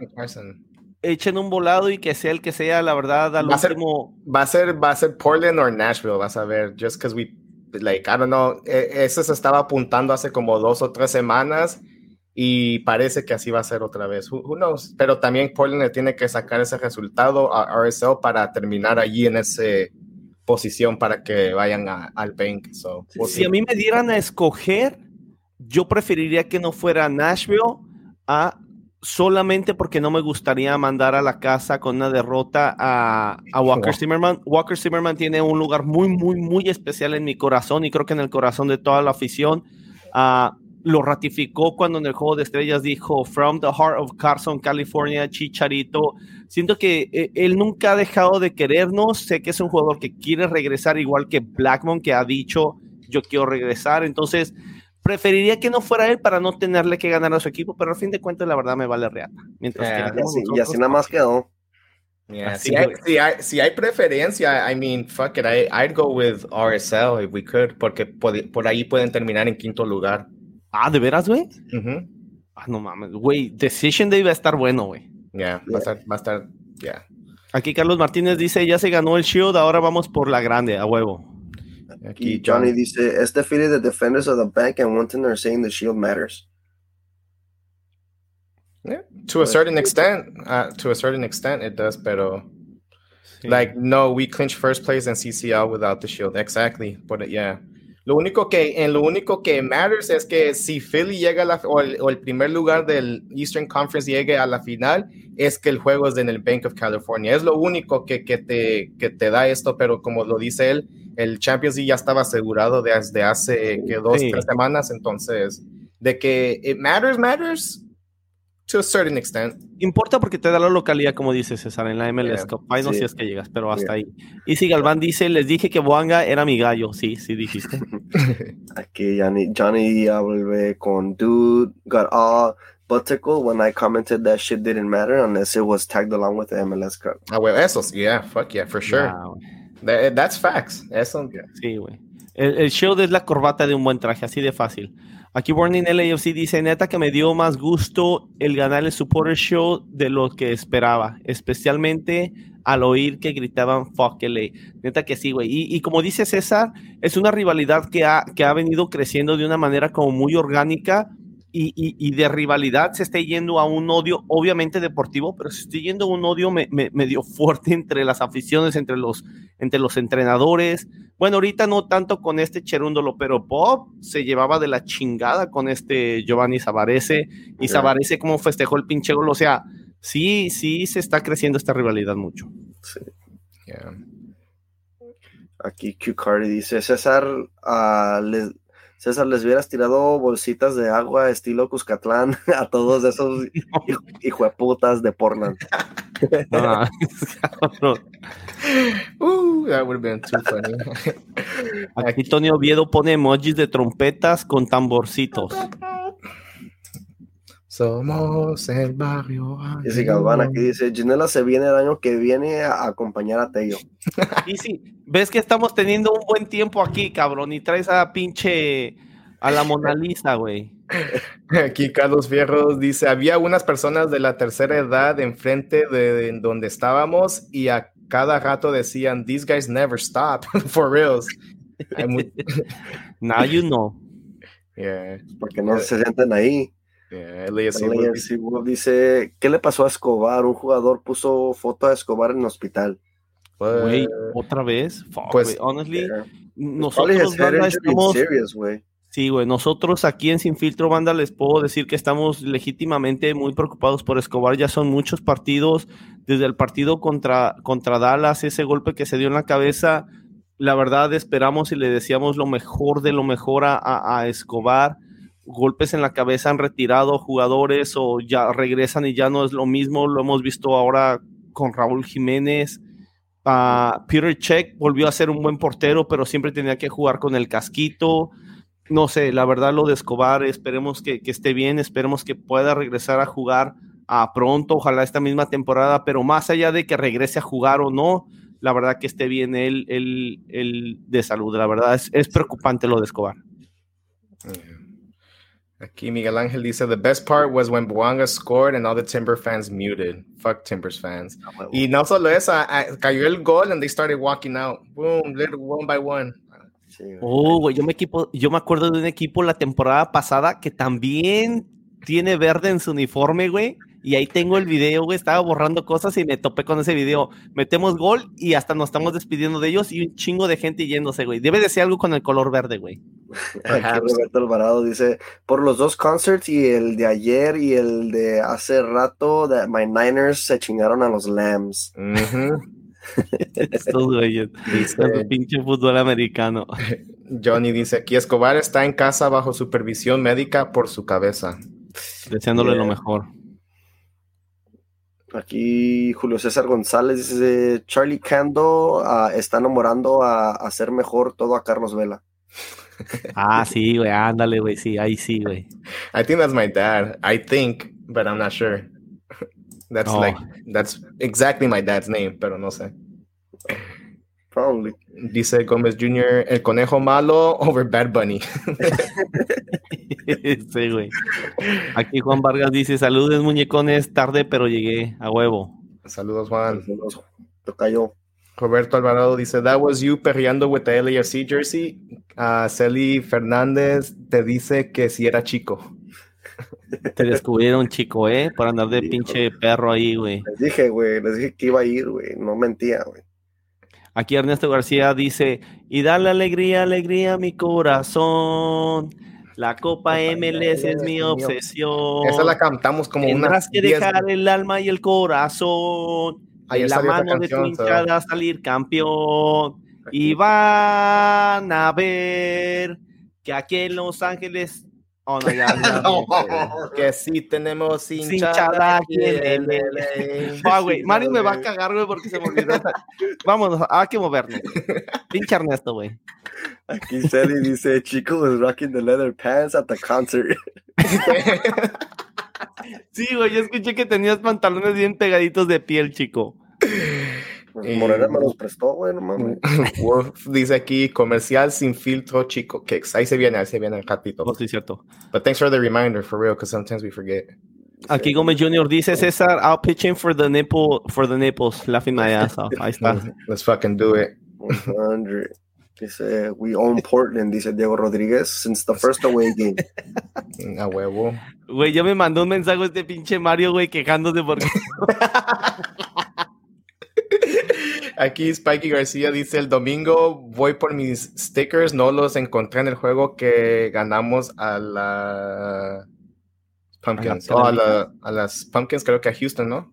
echen un volado y que sea el que sea, la verdad, al va último. Ser, va a ser, va a ser Portland o Nashville, vas a ver, just because we like, I don't know, e, eso se estaba apuntando hace como dos o tres semanas y parece que así va a ser otra vez. Who, knows? Pero también Portland tiene que sacar ese resultado a RSL para terminar allí en esa posición para que vayan al bank. si a mí me dieran a escoger, yo preferiría que no fuera Nashville a solamente porque no me gustaría mandar a la casa con una derrota a, Walker Zimmerman. Walker Zimmerman tiene un lugar muy, muy, muy especial en mi corazón y creo que en el corazón de toda la afición. Uh, lo ratificó cuando en el juego de estrellas dijo From the Heart of Carson, California, Chicharito. Siento que eh, él nunca ha dejado de querernos. Sé que es un jugador que quiere regresar, igual que Blackmon, que ha dicho yo quiero regresar. Entonces, preferiría que no fuera él para no tenerle que ganar a su equipo, pero al fin de cuentas, la verdad me vale reata. Mientras que y, así, nada más quedó. si, hay, si, hay, preferencia, I mean, fuck it, I, I'd go with RSL if we could, porque por ahí pueden terminar en quinto lugar. Ah, ¿de veras, güey? Ah, no mames, güey. Decision Day va a estar bueno, güey. Ya, va a estar, va a estar, ya. Aquí Carlos Martínez dice, ya se ganó el Shield, ahora vamos por la grande, a huevo. Aquí Johnny dice, este defeated the defenders of the bank and one thing they're saying the Shield matters. Yeah, to a certain extent, uh, to a certain extent it does, pero like no, we clinch first place in CCL without the Shield. Exactly, but yeah. Lo único que, en lo único que matters es que si Philly llega a la, o, el, primer lugar del Eastern Conference llegue a la final, es que el juego es en el Bank of California. Es lo único que, que, te, que te da esto, pero como lo dice él, el Champions League ya estaba asegurado desde hace que dos, tres semanas, entonces, de que it matters, matters, to a certain extent. Importa porque te da la localidad, como dice César, en la MLS Cup. Ahí no sé si es que llegas, pero hasta ahí. Y si Galván dice, les dije que Boanga era mi gallo. Sí, sí dijiste. (laughs) Aquí Johnny, Johnny vuelve con Dude, got all but tickle when I commented that shit didn't matter unless it was tagged along with the MLS Cup. Ah, well, eso, yeah, fuck yeah, for sure. that's facts. Eso. Sí, güey. El, el show es la corbata de un buen traje, así de fácil. Aquí Burning LAFC dice, neta que me dio más gusto el ganar el Supporter Show de lo que esperaba, especialmente al oír que gritaban fuck LA. Neta que sí, güey. Y, como dice César, es una rivalidad que ha, que ha venido creciendo de una manera como muy orgánica y, de rivalidad se está yendo a un odio, obviamente deportivo, pero se está yendo a un odio medio fuerte entre las aficiones, entre los, entre los entrenadores. Bueno, ahorita no tanto con este Cherúndolo, pero Bob se llevaba de la chingada con este Giovanni Savarese y Savarese como festejó el pinche gol. O sea, sí, sí se está creciendo esta rivalidad mucho. Sí. Aquí Q Cardi dice, César, uh, les, César, les hubieras tirado bolsitas de agua estilo Cuscatlán (laughs) a todos esos (laughs) hijueputas de Portland. (laughs) Ah, uh, that would have been too funny. Aquí Tony Oviedo pone emojis de trompetas con tamborcitos. Somos el barrio. Y Galván aquí dice, Ginela se viene el año que viene a acompañar a Tello. (laughs) Y sí, ves que estamos teniendo un buen tiempo aquí, cabrón, y traes a pinche a la Mona Lisa, güey. Aquí Carlos Fierros dice, había unas personas de la tercera edad enfrente de, donde estábamos y a cada rato decían, these guys never stop, (laughs) for reals. (laughs) Now you know. Yeah. Porque no se sienten ahí dice, ¿qué le pasó a Escobar? Un jugador puso foto a Escobar en el hospital. Güey, otra vez. pues, honestly, nosotros Sí, güey, nosotros aquí en Sin Filtro Banda les puedo decir que estamos legítimamente muy preocupados por Escobar. Ya son muchos partidos, desde el partido contra, contra Dallas, ese golpe que se dio en la cabeza. La verdad, esperamos y le decíamos lo mejor de lo mejor a, a Escobar golpes en la cabeza han retirado jugadores o ya regresan y ya no es lo mismo. Lo hemos visto ahora con Raúl Jiménez. Uh, Peter Check volvió a ser un buen portero, pero siempre tenía que jugar con el casquito. No sé, la verdad lo de Escobar, esperemos que, esté bien, esperemos que pueda regresar a jugar a pronto, ojalá esta misma temporada, pero más allá de que regrese a jugar o no, la verdad que esté bien él, de salud, la verdad es, es preocupante lo de Escobar. Aquí Miguel Ángel dice, the best part was when Buanga scored and all the Timber fans muted. Fuck Timbers fans. Y no solo eso, cayó el gol and they started walking out. Boom, one by one. oh, güey, yo me, equipo, yo me acuerdo de un equipo la temporada pasada que también tiene verde en su uniforme, güey. Y ahí tengo el video, güey. Estaba borrando cosas y me topé con ese video. Metemos gol y hasta nos estamos despidiendo de ellos y un chingo de gente yéndose, güey. Debe de ser algo con el color verde, güey. Roberto Alvarado dice: Por los dos concerts y el de ayer y el de hace rato, de My Niners se chingaron a los Lambs. Estos güeyes. Dice, pinche fútbol americano. (laughs) Johnny dice: Aquí Escobar está en casa bajo supervisión médica por su cabeza. Deseándole lo mejor. Aquí Julio César González dice, Charlie Cando uh, está enamorando a hacer mejor todo a Carlos Vela. (laughs) Ah, sí, güey, ándale, güey, sí, ahí sí, güey. I think that's my dad. I think, but I'm not sure. (laughs) That's oh. like, that's exactly my dad's name, pero no sé. Probably. Dice Gómez Jr., el conejo malo over Bad Bunny. (laughs) sí, güey. Aquí Juan Vargas dice: Saludos, muñecones, tarde, pero llegué a huevo. Saludos, Juan. Saludos. Tocayo. Roberto Alvarado dice: That was you perreando with the LAFC jersey. Uh, Celi Fernández te dice que si era chico. (laughs) Te descubrieron, chico, ¿eh? Por andar de pinche perro ahí, güey. Les dije, güey, les dije que iba a ir, güey. No mentía, güey. Aquí Ernesto García dice, y dale alegría, alegría a mi corazón. La Copa MLS es mi obsesión. Esa la cantamos como una. Tendrás que dejar el alma y el corazón. Ahí la mano de tu hinchada salir campeón. Y van a ver que aquí en Los Ángeles Oh, no, ya, (laughs) que sí tenemos hinchada, aquí en el... (laughs) Ah, güey, Mario me va a cagar, güey, porque se me olvidó. Vámonos, hay que movernos. (laughs) Pinche Ernesto, güey. Aquí Sally dice, Chico was rocking the leather pants at the concert. sí, güey, yo escuché que tenías pantalones bien pegaditos de piel, chico. Pues, Morena me los prestó, güey, no mames. (laughs) Wolf dice aquí, comercial sin filtro, chico. Que ahí se viene, ahí se viene el ratito. Oh, sí, cierto. But thanks for the reminder, for real, because sometimes we forget. Aquí Gómez Jr. dice, César, I'll pitch in for the nipple, for the nipples, laughing my ass off. Ahí está. Let's fucking do it. 100. Dice, we own Portland, dice Diego Rodríguez, since the first away game. A huevo. Güey, ya me mandó un mensaje este pinche Mario, güey, quejándose porque... (laughs) Aquí Spikey García dice, el domingo voy por mis stickers, no los encontré en el juego que ganamos a la Pumpkins, a, las Pumpkins, creo que a Houston, ¿no?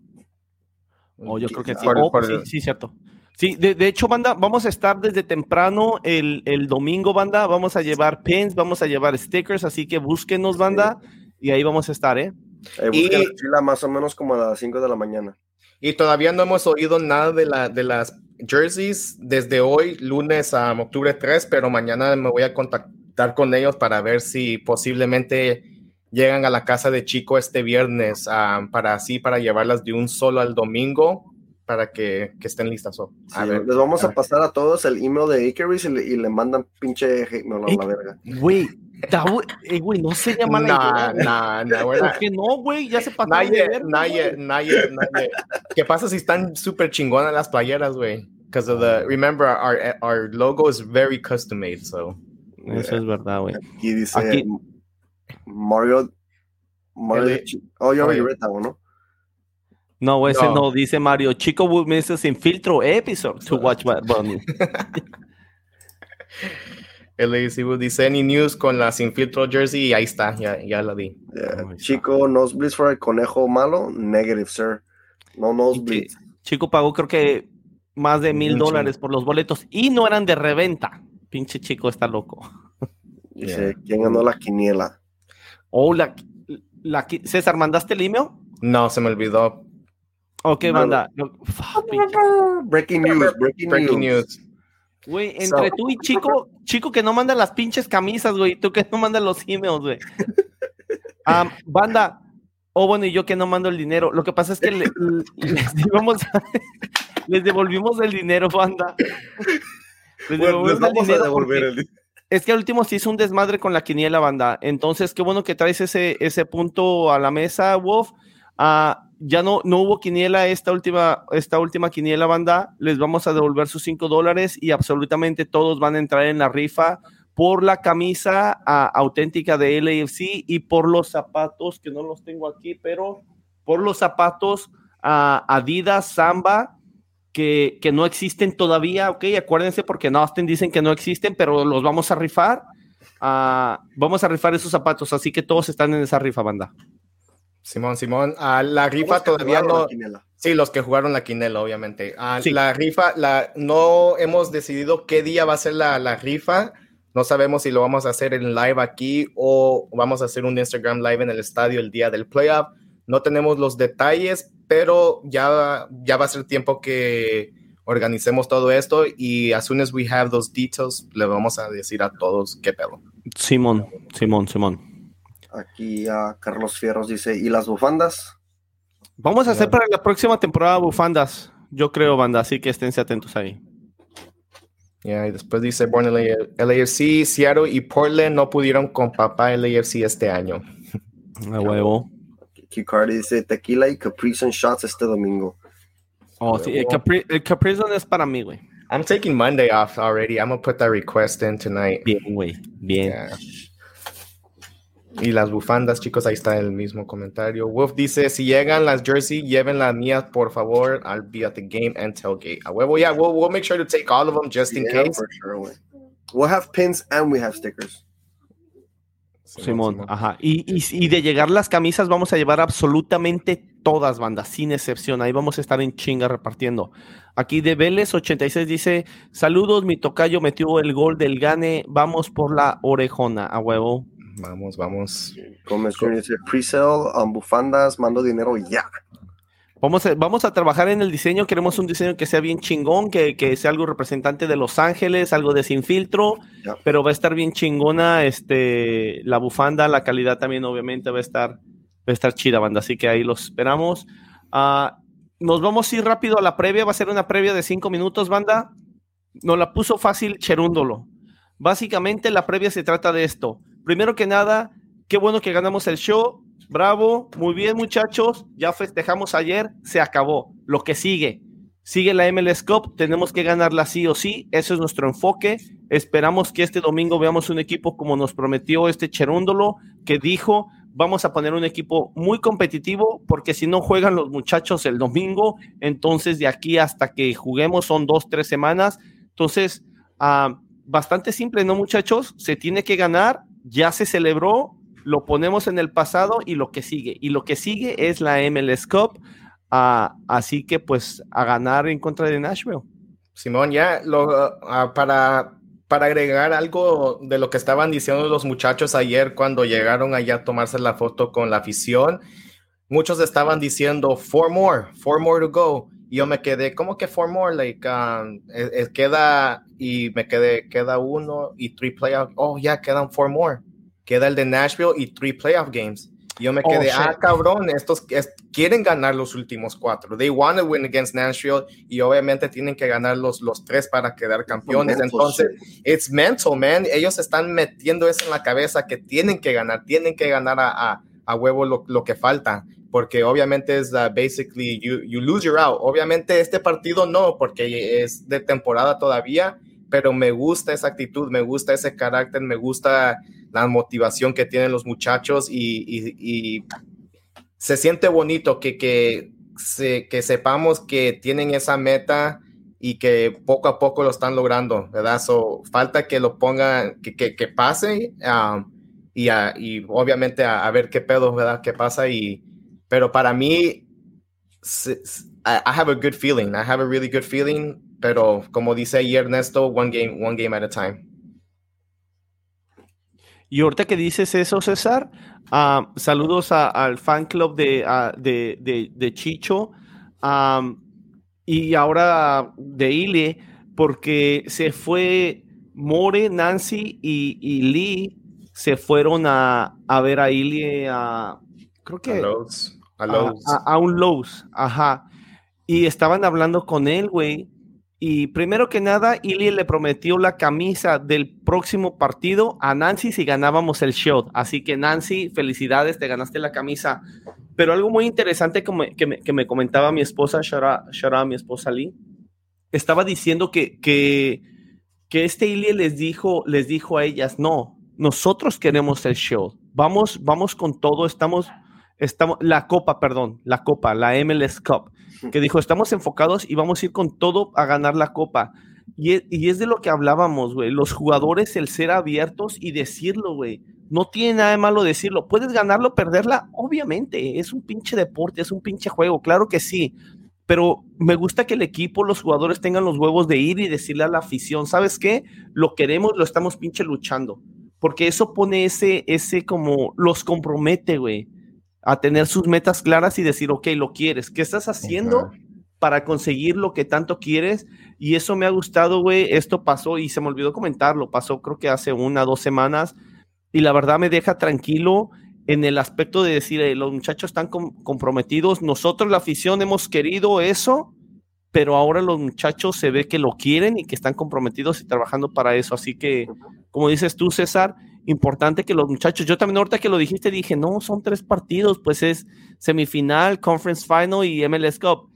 Oh, yo creo que sí. Oh, sí, sí, cierto. Sí, de, hecho, banda, vamos a estar desde temprano el, domingo, banda. Vamos a llevar pins, vamos a llevar stickers, así que búsquenos, banda, y ahí vamos a estar, ¿eh? eh y, más o menos como a las 5 de la mañana. Y todavía no hemos oído nada de, la, de las jerseys desde hoy, lunes a octubre 3, pero mañana me voy a contactar con ellos para ver si posiblemente llegan a la casa de Chico este viernes ah, para así, para llevarlas de un solo al domingo para que, que estén listas. a ver, les vamos a, pasar a todos el email de Icarus y le, y le mandan pinche hate, no, la verga. Güey, eh, güey, no se llama la idea. No, no, ¿Por qué no, güey? Ya se pasó. Nadie, nadie, nadie, nadie. ¿Qué pasa si están súper chingonas las playeras, güey? Because of the, remember, our, our logo is very custom made, so. Eso es verdad, güey. Aquí dice Aquí, Mario. Mario oh, yo había read that one, ¿no? No, ese no. no. dice Mario. Chico will miss sin filtro episode to (laughs) watch Bad Bunny. (laughs) El dice any news con la sin filtro jersey y ahí está, ya, ya la di. Chico, nosebleeds for el conejo malo, negative, sir. No nosebleeds. Chico pagó creo que más de mil dólares por los boletos y no eran de reventa. Pinche chico está loco. Dice, ¿quién ganó la quiniela? Oh, la, César, ¿mandaste el email? No, se me olvidó. Ok, manda. breaking news, breaking, news. Güey, entre tú y Chico, Chico que no manda las pinches camisas, güey, tú que no mandas los emails, güey. (laughs) banda, o bueno, y yo que no mando el dinero. Lo que pasa es que les, (laughs) les devolvimos el dinero, banda. Les, vamos a devolver el dinero. Es que al último se hizo un desmadre con la quiniela, banda. Entonces, qué bueno que traes ese, ese punto a la mesa, Wolf. Ah, ya no, no hubo quiniela esta última, esta última quiniela banda, les vamos a devolver sus 5 dólares y absolutamente todos van a entrar en la rifa por la camisa auténtica de LAFC y por los zapatos, que no los tengo aquí, pero por los zapatos Adidas Samba, que, que, no existen todavía, ok, acuérdense porque en Austin dicen que no existen, pero los vamos a rifar. vamos a rifar esos zapatos, así que todos están en esa rifa, banda. Simón, Simón, a la rifa todavía no. Sí, los que jugaron la quinela, obviamente. a La rifa, la, no hemos decidido qué día va a ser la, la, rifa. No sabemos si lo vamos a hacer en live aquí o vamos a hacer un Instagram live en el estadio el día del playoff. No tenemos los detalles, pero ya, ya va a ser tiempo que organicemos todo esto y as soon as we have those details, le vamos a decir a todos qué pedo. Simón, Simón, Simón. Aquí a Carlos Fierros dice, ¿y las bufandas? Vamos a hacer para la próxima temporada bufandas, yo creo, banda, así que esténse atentos ahí. y después dice Born LAFC, Seattle y Portland no pudieron con papá LAFC este año. (laughs) A huevo. Cardi dice tequila y Capri shots este domingo. Oh, sí, el Capri, el es para mí, güey. I'm taking Monday off already. I'm gonna put that request in tonight. Bien, güey. Bien. Y las bufandas, chicos, ahí está el mismo comentario. Wolf dice, si llegan las jersey, lleven las mías, por favor. I'll be at the game and tailgate. A huevo, yeah, we'll, we'll make sure to take all of them just in case. For sure, we'll have pins and we have stickers. Simón, ajá. Y, y, y, de llegar las camisas vamos a llevar absolutamente todas bandas, sin excepción. Ahí vamos a estar en chinga repartiendo. Aquí de Vélez 86 dice, saludos, mi tocayo metió el gol del gane, vamos por la orejona, a huevo. Vamos, vamos. Pre-sale, um, bufandas, mando dinero ya. Vamos a, vamos a trabajar en el diseño, queremos un diseño que sea bien chingón, que, que sea algo representante de Los Ángeles, algo de sin filtro, pero va a estar bien chingona este, la bufanda, la calidad también obviamente va a estar, va a estar chida, banda, así que ahí los esperamos. Uh, nos vamos a ir rápido a la previa, va a ser una previa de cinco minutos, banda. Nos la puso fácil Cherúndolo. Básicamente la previa se trata de esto primero que nada, qué bueno que ganamos el show. Bravo, muy bien muchachos, ya festejamos ayer, se acabó. Lo que sigue, sigue la MLS Cup, tenemos que ganarla sí o sí, eso es nuestro enfoque. Esperamos que este domingo veamos un equipo como nos prometió este Cherúndolo, que dijo, vamos a poner un equipo muy competitivo, porque si no juegan los muchachos el domingo, entonces de aquí hasta que juguemos son dos, tres semanas. Entonces, ah, bastante simple, ¿no muchachos? Se tiene que ganar ya se celebró, lo ponemos en el pasado y lo que sigue. Y lo que sigue es la MLS Cup. Ah, así que pues a ganar en contra de Nashville. Simón, ya lo, ah, para, para agregar algo de lo que estaban diciendo los muchachos ayer cuando llegaron allá a tomarse la foto con la afición, muchos estaban diciendo four more, four more to go. Y yo me quedé, ¿cómo que four more? Like, um, queda, y me quedé, queda uno y three playoff. Oh, ya, quedan four more. Queda el de Nashville y three playoff games. Y yo me oh, quedé, ah, cabrón, estos quieren ganar los últimos cuatro. They want to win against Nashville y obviamente tienen que ganar los, los tres para quedar campeones. Entonces, it's mental, man. Ellos están metiendo eso en la cabeza que tienen que ganar, tienen que ganar a, a, a huevo lo, lo que falta porque obviamente es uh, basically you, you lose your out. Obviamente este partido no, porque es de temporada todavía, pero me gusta esa actitud, me gusta ese carácter, me gusta la motivación que tienen los muchachos y, se siente bonito que, que, que sepamos que tienen esa meta y que poco a poco lo están logrando, ¿verdad? So, falta que lo pongan, que, que, pase um, y, y, obviamente a, a, ver qué pedo, ¿verdad? ¿Qué pasa? Y, pero para mí, I have a good feeling. I have a really good feeling. Pero como dice ahí Ernesto, one game, one game at a time. Y ahorita que dices eso, César, uh, saludos a, al fan club de, uh, de, de, de, Chicho um, y ahora de Ile, porque se fue More, Nancy y, y Lee se fueron a, a ver a Ile a, creo que a, un Lowe's, ajá. Y estaban hablando con él, güey. Y primero que nada, Ili le prometió la camisa del próximo partido a Nancy si ganábamos el show. Así que Nancy, felicidades, te ganaste la camisa. Pero algo muy interesante que me, que me, comentaba mi esposa, Shara, mi esposa Lee, estaba diciendo que, que, que este Ilie les dijo, les dijo a ellas, no, nosotros queremos el show. Vamos, vamos con todo, estamos, estamos, la copa, perdón, la copa, la MLS Cup, que dijo, estamos enfocados y vamos a ir con todo a ganar la copa. Y y es de lo que hablábamos, güey. Los jugadores, el ser abiertos y decirlo, güey. No tiene nada de malo decirlo. ¿Puedes ganarlo, perderla? Obviamente. Es un pinche deporte, es un pinche juego. Claro que sí. Pero me gusta que el equipo, los jugadores tengan los huevos de ir y decirle a la afición, ¿sabes qué? Lo queremos, lo estamos pinche luchando porque eso pone ese, ese como, los compromete, güey, a tener sus metas claras y decir, ok, lo quieres, ¿qué estás haciendo para conseguir lo que tanto quieres? Y eso me ha gustado, güey, esto pasó y se me olvidó comentarlo, pasó creo que hace una, dos semanas, y la verdad me deja tranquilo en el aspecto de decir, los muchachos están comprometidos, nosotros la afición hemos querido eso, pero ahora los muchachos se ve que lo quieren y que están comprometidos y trabajando para eso. Así que, como dices tú, César, importante que los muchachos, yo también ahorita que lo dijiste dije, no, son tres partidos, pues es semifinal, conference final y MLS Cup.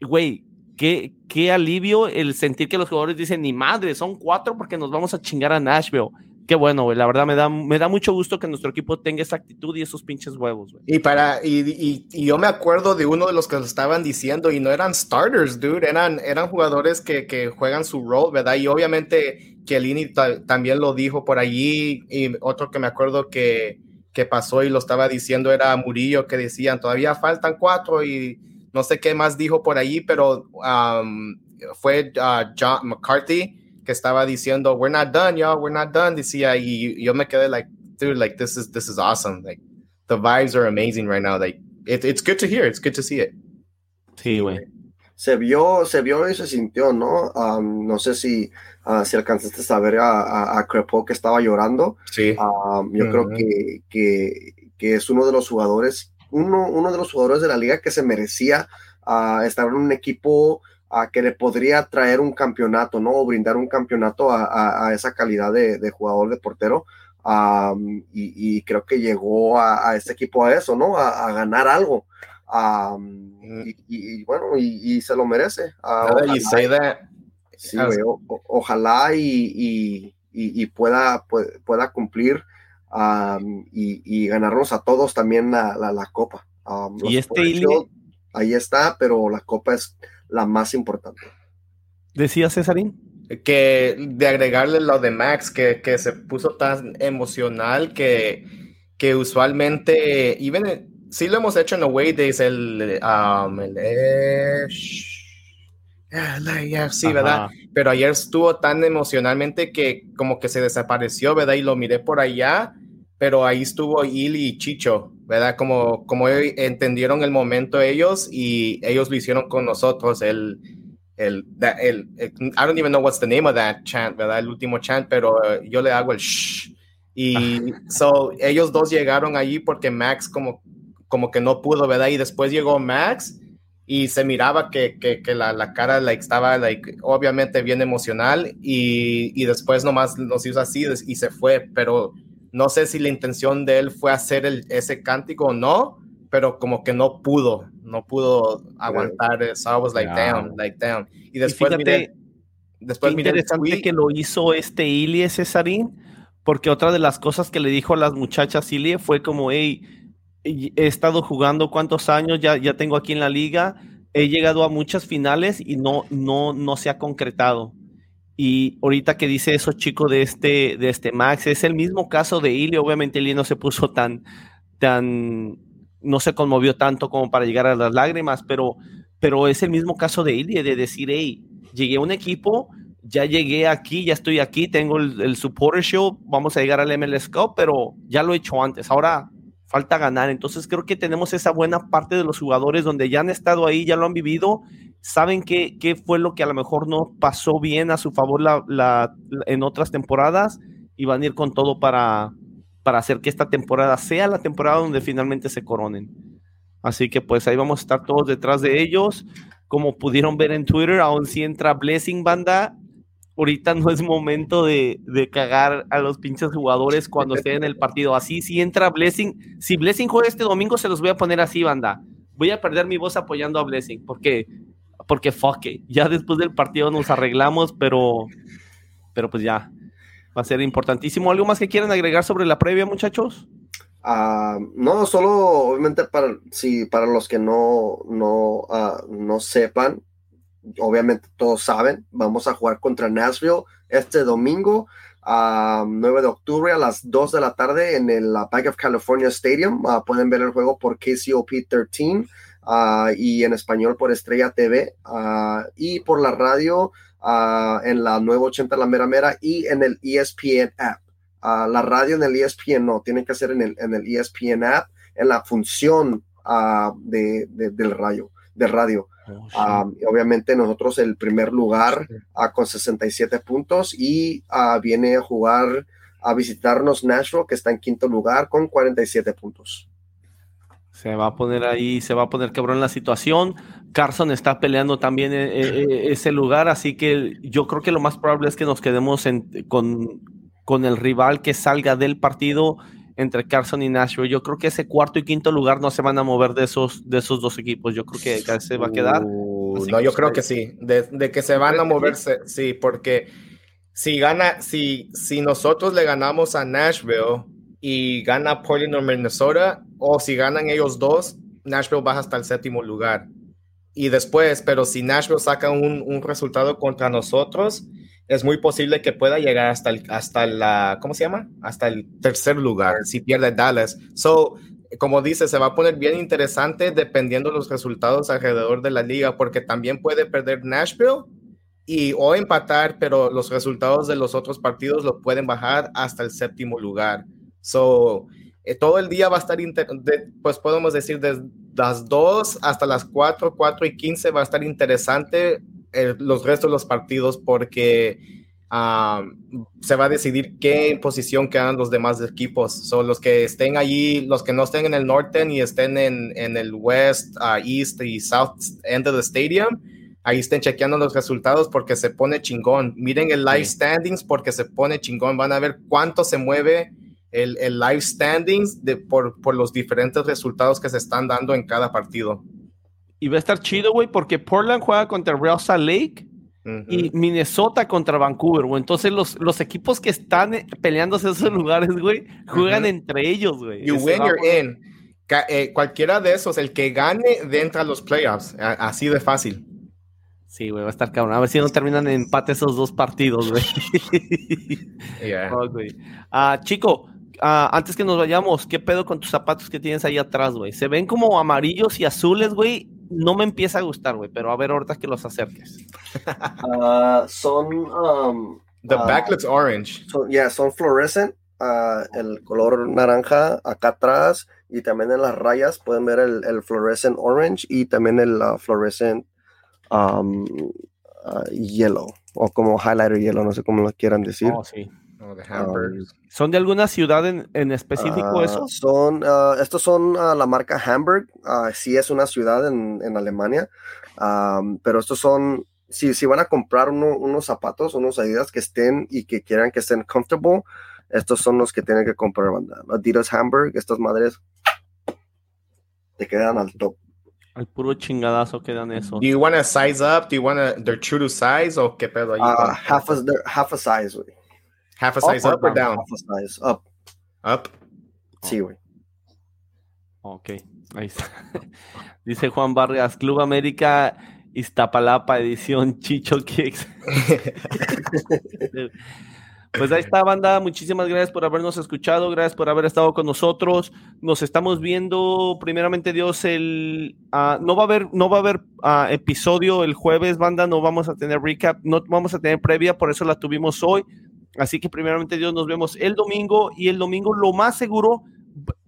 Güey, qué, qué alivio el sentir que los jugadores dicen, ni madre, son cuatro porque nos vamos a chingar a Nashville qué bueno, güey. La verdad me da, me da mucho gusto que nuestro equipo tenga esa actitud y esos pinches huevos, güey. Y para, y, y, yo me acuerdo de uno de los que lo estaban diciendo y no eran starters, dude, eran, eran jugadores que, que juegan su rol, ¿verdad? Y obviamente Chiellini también lo dijo por allí y otro que me acuerdo que, que pasó y lo estaba diciendo era Murillo que decían todavía faltan cuatro y no sé qué más dijo por allí, pero um, fue uh, John McCarthy que estaba diciendo, we're not done, y'all, we're not done, decía, y yo me quedé like, dude, like, this is, this is awesome, like, the vibes are amazing right now, like, it, it's good to hear, it's good to see it. Sí, güey. Se vio, se vio y se sintió, ¿no? Um, no sé si, uh, si alcanzaste a saber a, a, Crepo que estaba llorando. Sí. Um, yo creo que, que, que, es uno de los jugadores, uno, uno de los jugadores de la liga que se merecía uh, estar en un equipo a que le podría traer un campeonato, ¿no? O brindar un campeonato a, esa calidad de, jugador de portero. y, creo que llegó a, este equipo a eso, ¿no? A, ganar algo. y, bueno, y, se lo merece. ojalá, y, pueda, pueda cumplir y, ganarnos a todos también la, la, copa. y este ahí está, pero la copa es la más importante. ¿Decía Cesarín? Que de agregarle lo de Max, que, que se puso tan emocional que, que usualmente, y sí lo hemos hecho en Away Days, el, um, el sí, ¿verdad? Pero ayer estuvo tan emocionalmente que como que se desapareció, ¿verdad? Y lo miré por allá, pero ahí estuvo Ili y Chicho, ¿verdad? Como, como entendieron el momento ellos y ellos lo hicieron con nosotros. El, el, el, I don't even know what's the name of that chant, ¿verdad? El último chant, pero uh, yo le hago el shh. Y (laughs) so, ellos dos llegaron allí porque Max como, como que no pudo, ¿verdad? Y después llegó Max y se miraba que, que, que la, la, cara like, estaba like, obviamente bien emocional y, y después nomás nos hizo así y se fue, pero no sé si la intención de él fue hacer el, ese cántico o no, pero como que no pudo, no pudo aguantar eso. I was like, damn, like, damn. Y después, y después interesante que lo hizo este Ilie Cesarín, porque otra de las cosas que le dijo a las muchachas Ilie fue como, hey, he estado jugando cuántos años, ya, ya tengo aquí en la liga, he llegado a muchas finales y no, no, no se ha concretado. Y ahorita que dice eso, chico, de este, de este Max, es el mismo caso de Ili. Obviamente, Ili no se puso tan, tan, no se conmovió tanto como para llegar a las lágrimas, pero, pero es el mismo caso de Ili, de decir, hey, llegué a un equipo, ya llegué aquí, ya estoy aquí, tengo el, el supporter show, vamos a llegar al MLS Cup, pero ya lo he hecho antes. Ahora falta ganar. Entonces creo que tenemos esa buena parte de los jugadores donde ya han estado ahí, ya lo han vivido saben qué, qué fue lo que a lo mejor no pasó bien a su favor la, en otras temporadas y van a ir con todo para, para hacer que esta temporada sea la temporada donde finalmente se coronen. Así que pues ahí vamos a estar todos detrás de ellos. Como pudieron ver en Twitter, aún si entra Blessing Banda, ahorita no es momento de, de, cagar a los pinches jugadores cuando estén en el partido. Así, si entra Blessing, si Blessing juega este domingo, se los voy a poner así, banda. Voy a perder mi voz apoyando a Blessing, porque, porque fuck it. Ya después del partido nos arreglamos, pero, pero pues ya, va a ser importantísimo. ¿Algo más que quieran agregar sobre la previa, muchachos? Uh, no, solo obviamente para, si, para los que no, no, uh, no sepan, obviamente todos saben, vamos a jugar contra Nashville este domingo a 9 de octubre a las 2 de la tarde en el Bank of California Stadium. Uh, pueden ver el juego por KCOP 13 y en español por Estrella TV y por la radio en la 980 La Mera Mera y en el ESPN app la radio en el ESPN no, tiene que ser en el, en el ESPN app, en la función uh, de, del radio, del radio. Oh, obviamente nosotros el primer lugar con 67 puntos y viene a jugar a visitarnos Nashville que está en quinto lugar con 47 puntos. Se va a poner ahí, se va a poner cabrón la situación. Carson está peleando también eh, eh, eh, ese lugar, así que yo creo que lo más probable es que nos quedemos con, con el rival que salga del partido entre Carson y Nashville. Yo creo que ese cuarto y quinto lugar no se van a mover de esos, de esos dos equipos. Yo creo que se va a quedar. Uh, no, yo creo que sí. De, que se van a moverse, sí, porque si gana, si, si nosotros le ganamos a Nashville y gana Portland o Minnesota, o si ganan ellos dos, Nashville baja hasta el séptimo lugar. Y después, pero si Nashville saca un, un resultado contra nosotros, es muy posible que pueda llegar hasta el, hasta la, ¿cómo se llama? Hasta el tercer lugar si pierde Dallas. So, como dice, se va a poner bien interesante dependiendo de los resultados alrededor de la liga, porque también puede perder Nashville y o empatar, pero los resultados de los otros partidos lo pueden bajar hasta el séptimo lugar. So, eh, todo el día va a estar, pues podemos decir, desde las 2 hasta las 4, 4 y 15 va a estar interesante los restos de los partidos porque se va a decidir qué posición quedan los demás equipos. Son los que estén allí, los que no estén en el norte y estén en, en el west, uh, east y south end of the stadium, ahí estén chequeando los resultados porque se pone chingón. Miren el live standings porque se pone chingón. Van a ver cuánto se mueve el, el live standings de, por, por los diferentes resultados que se están dando en cada partido. Y va a estar chido, güey, porque Portland juega contra Real Salt Lake y Minnesota contra Vancouver, güey. Entonces los, los equipos que están eh, peleándose en esos lugares, güey, juegan entre ellos, güey. You win, you're in. Eh, cualquiera de esos, el que gane, entra a los playoffs. Así de fácil. Sí, güey, va a estar cabrón. A ver si no terminan en empate esos dos partidos, güey. (laughs) (laughs) Ah, chico, ah, antes que nos vayamos, ¿qué pedo con tus zapatos que tienes ahí atrás, güey? Se ven como amarillos y azules, güey no me empieza a gustar, güey, pero a ver ahorita que los acerques. Uh, (laughs) son. Um, The uh, back looks orange. Ya, yeah, son fluorescent. Uh, el color naranja acá atrás y también en las rayas pueden ver el, el fluorescent orange y también el fluorescent um, yellow o como highlighter yellow, no sé cómo lo quieran decir. Oh, sí. Um, ¿Son de alguna ciudad en, en específico uh, esos? Son, uh, estos son uh, la marca Hamburg. sí es una ciudad en, en Alemania, um, pero estos son, si, si van a comprar uno, unos zapatos, unos Adidas que estén y que quieran que estén comfortable, estos son los que tienen que comprar, banda. Adidas Hamburg, estas madres te quedan al top. Al puro chingadazo quedan esos. Do you want to size up? Do you want to, they're true to size o qué pedo? half, a, half a size, güey. Half a size up, or down? Half a size up. Up. Sí, güey. Ok, ahí está. (laughs) Dice Juan Vargas, Club América Iztapalapa, edición Chicho Kicks. (laughs) Pues ahí está, banda. Muchísimas gracias por habernos escuchado. Gracias por haber estado con nosotros. Nos estamos viendo, primeramente Dios, el uh, no va a haber, no va a haber uh, episodio el jueves, banda. No vamos a tener recap, no vamos a tener previa, por eso la tuvimos hoy. Así que primeramente Dios nos vemos el domingo y el domingo lo más seguro,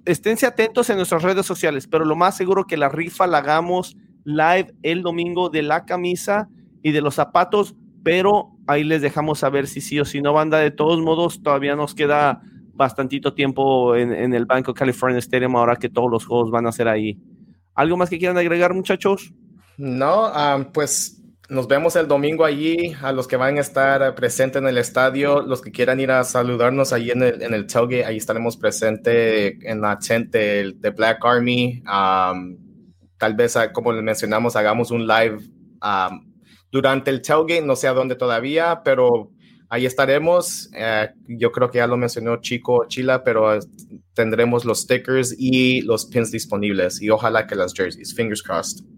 esténse atentos en nuestras redes sociales, pero lo más seguro que la rifa la hagamos live el domingo de la camisa y de los zapatos, pero ahí les dejamos saber si sí o si no, banda. De todos modos, todavía nos queda bastantito tiempo en, el Banco California Stadium ahora que todos los juegos van a ser ahí. ¿Algo más que quieran agregar, muchachos? No, ah, pues nos vemos el domingo allí, a los que van a estar presentes en el estadio, los que quieran ir a saludarnos allí en el, en el tailgate, ahí estaremos presentes en la tent de, Black Army. tal vez, ah, como les mencionamos, hagamos un live durante el tailgate, no sé a dónde todavía, pero ahí estaremos. Eh, yo creo que ya lo mencionó Chico Chila, pero tendremos los stickers y los pins disponibles y ojalá que las jerseys. Fingers crossed.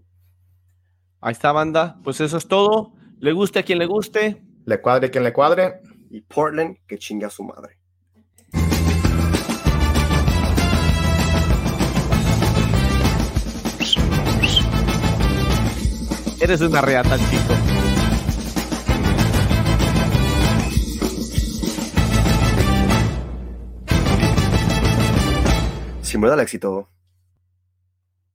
Ahí está, banda. Pues eso es todo. Le guste a quien le guste. Le cuadre a quien le cuadre. Y Portland, que chinga a su madre. Eres una reata, chico. Sin duda el éxito.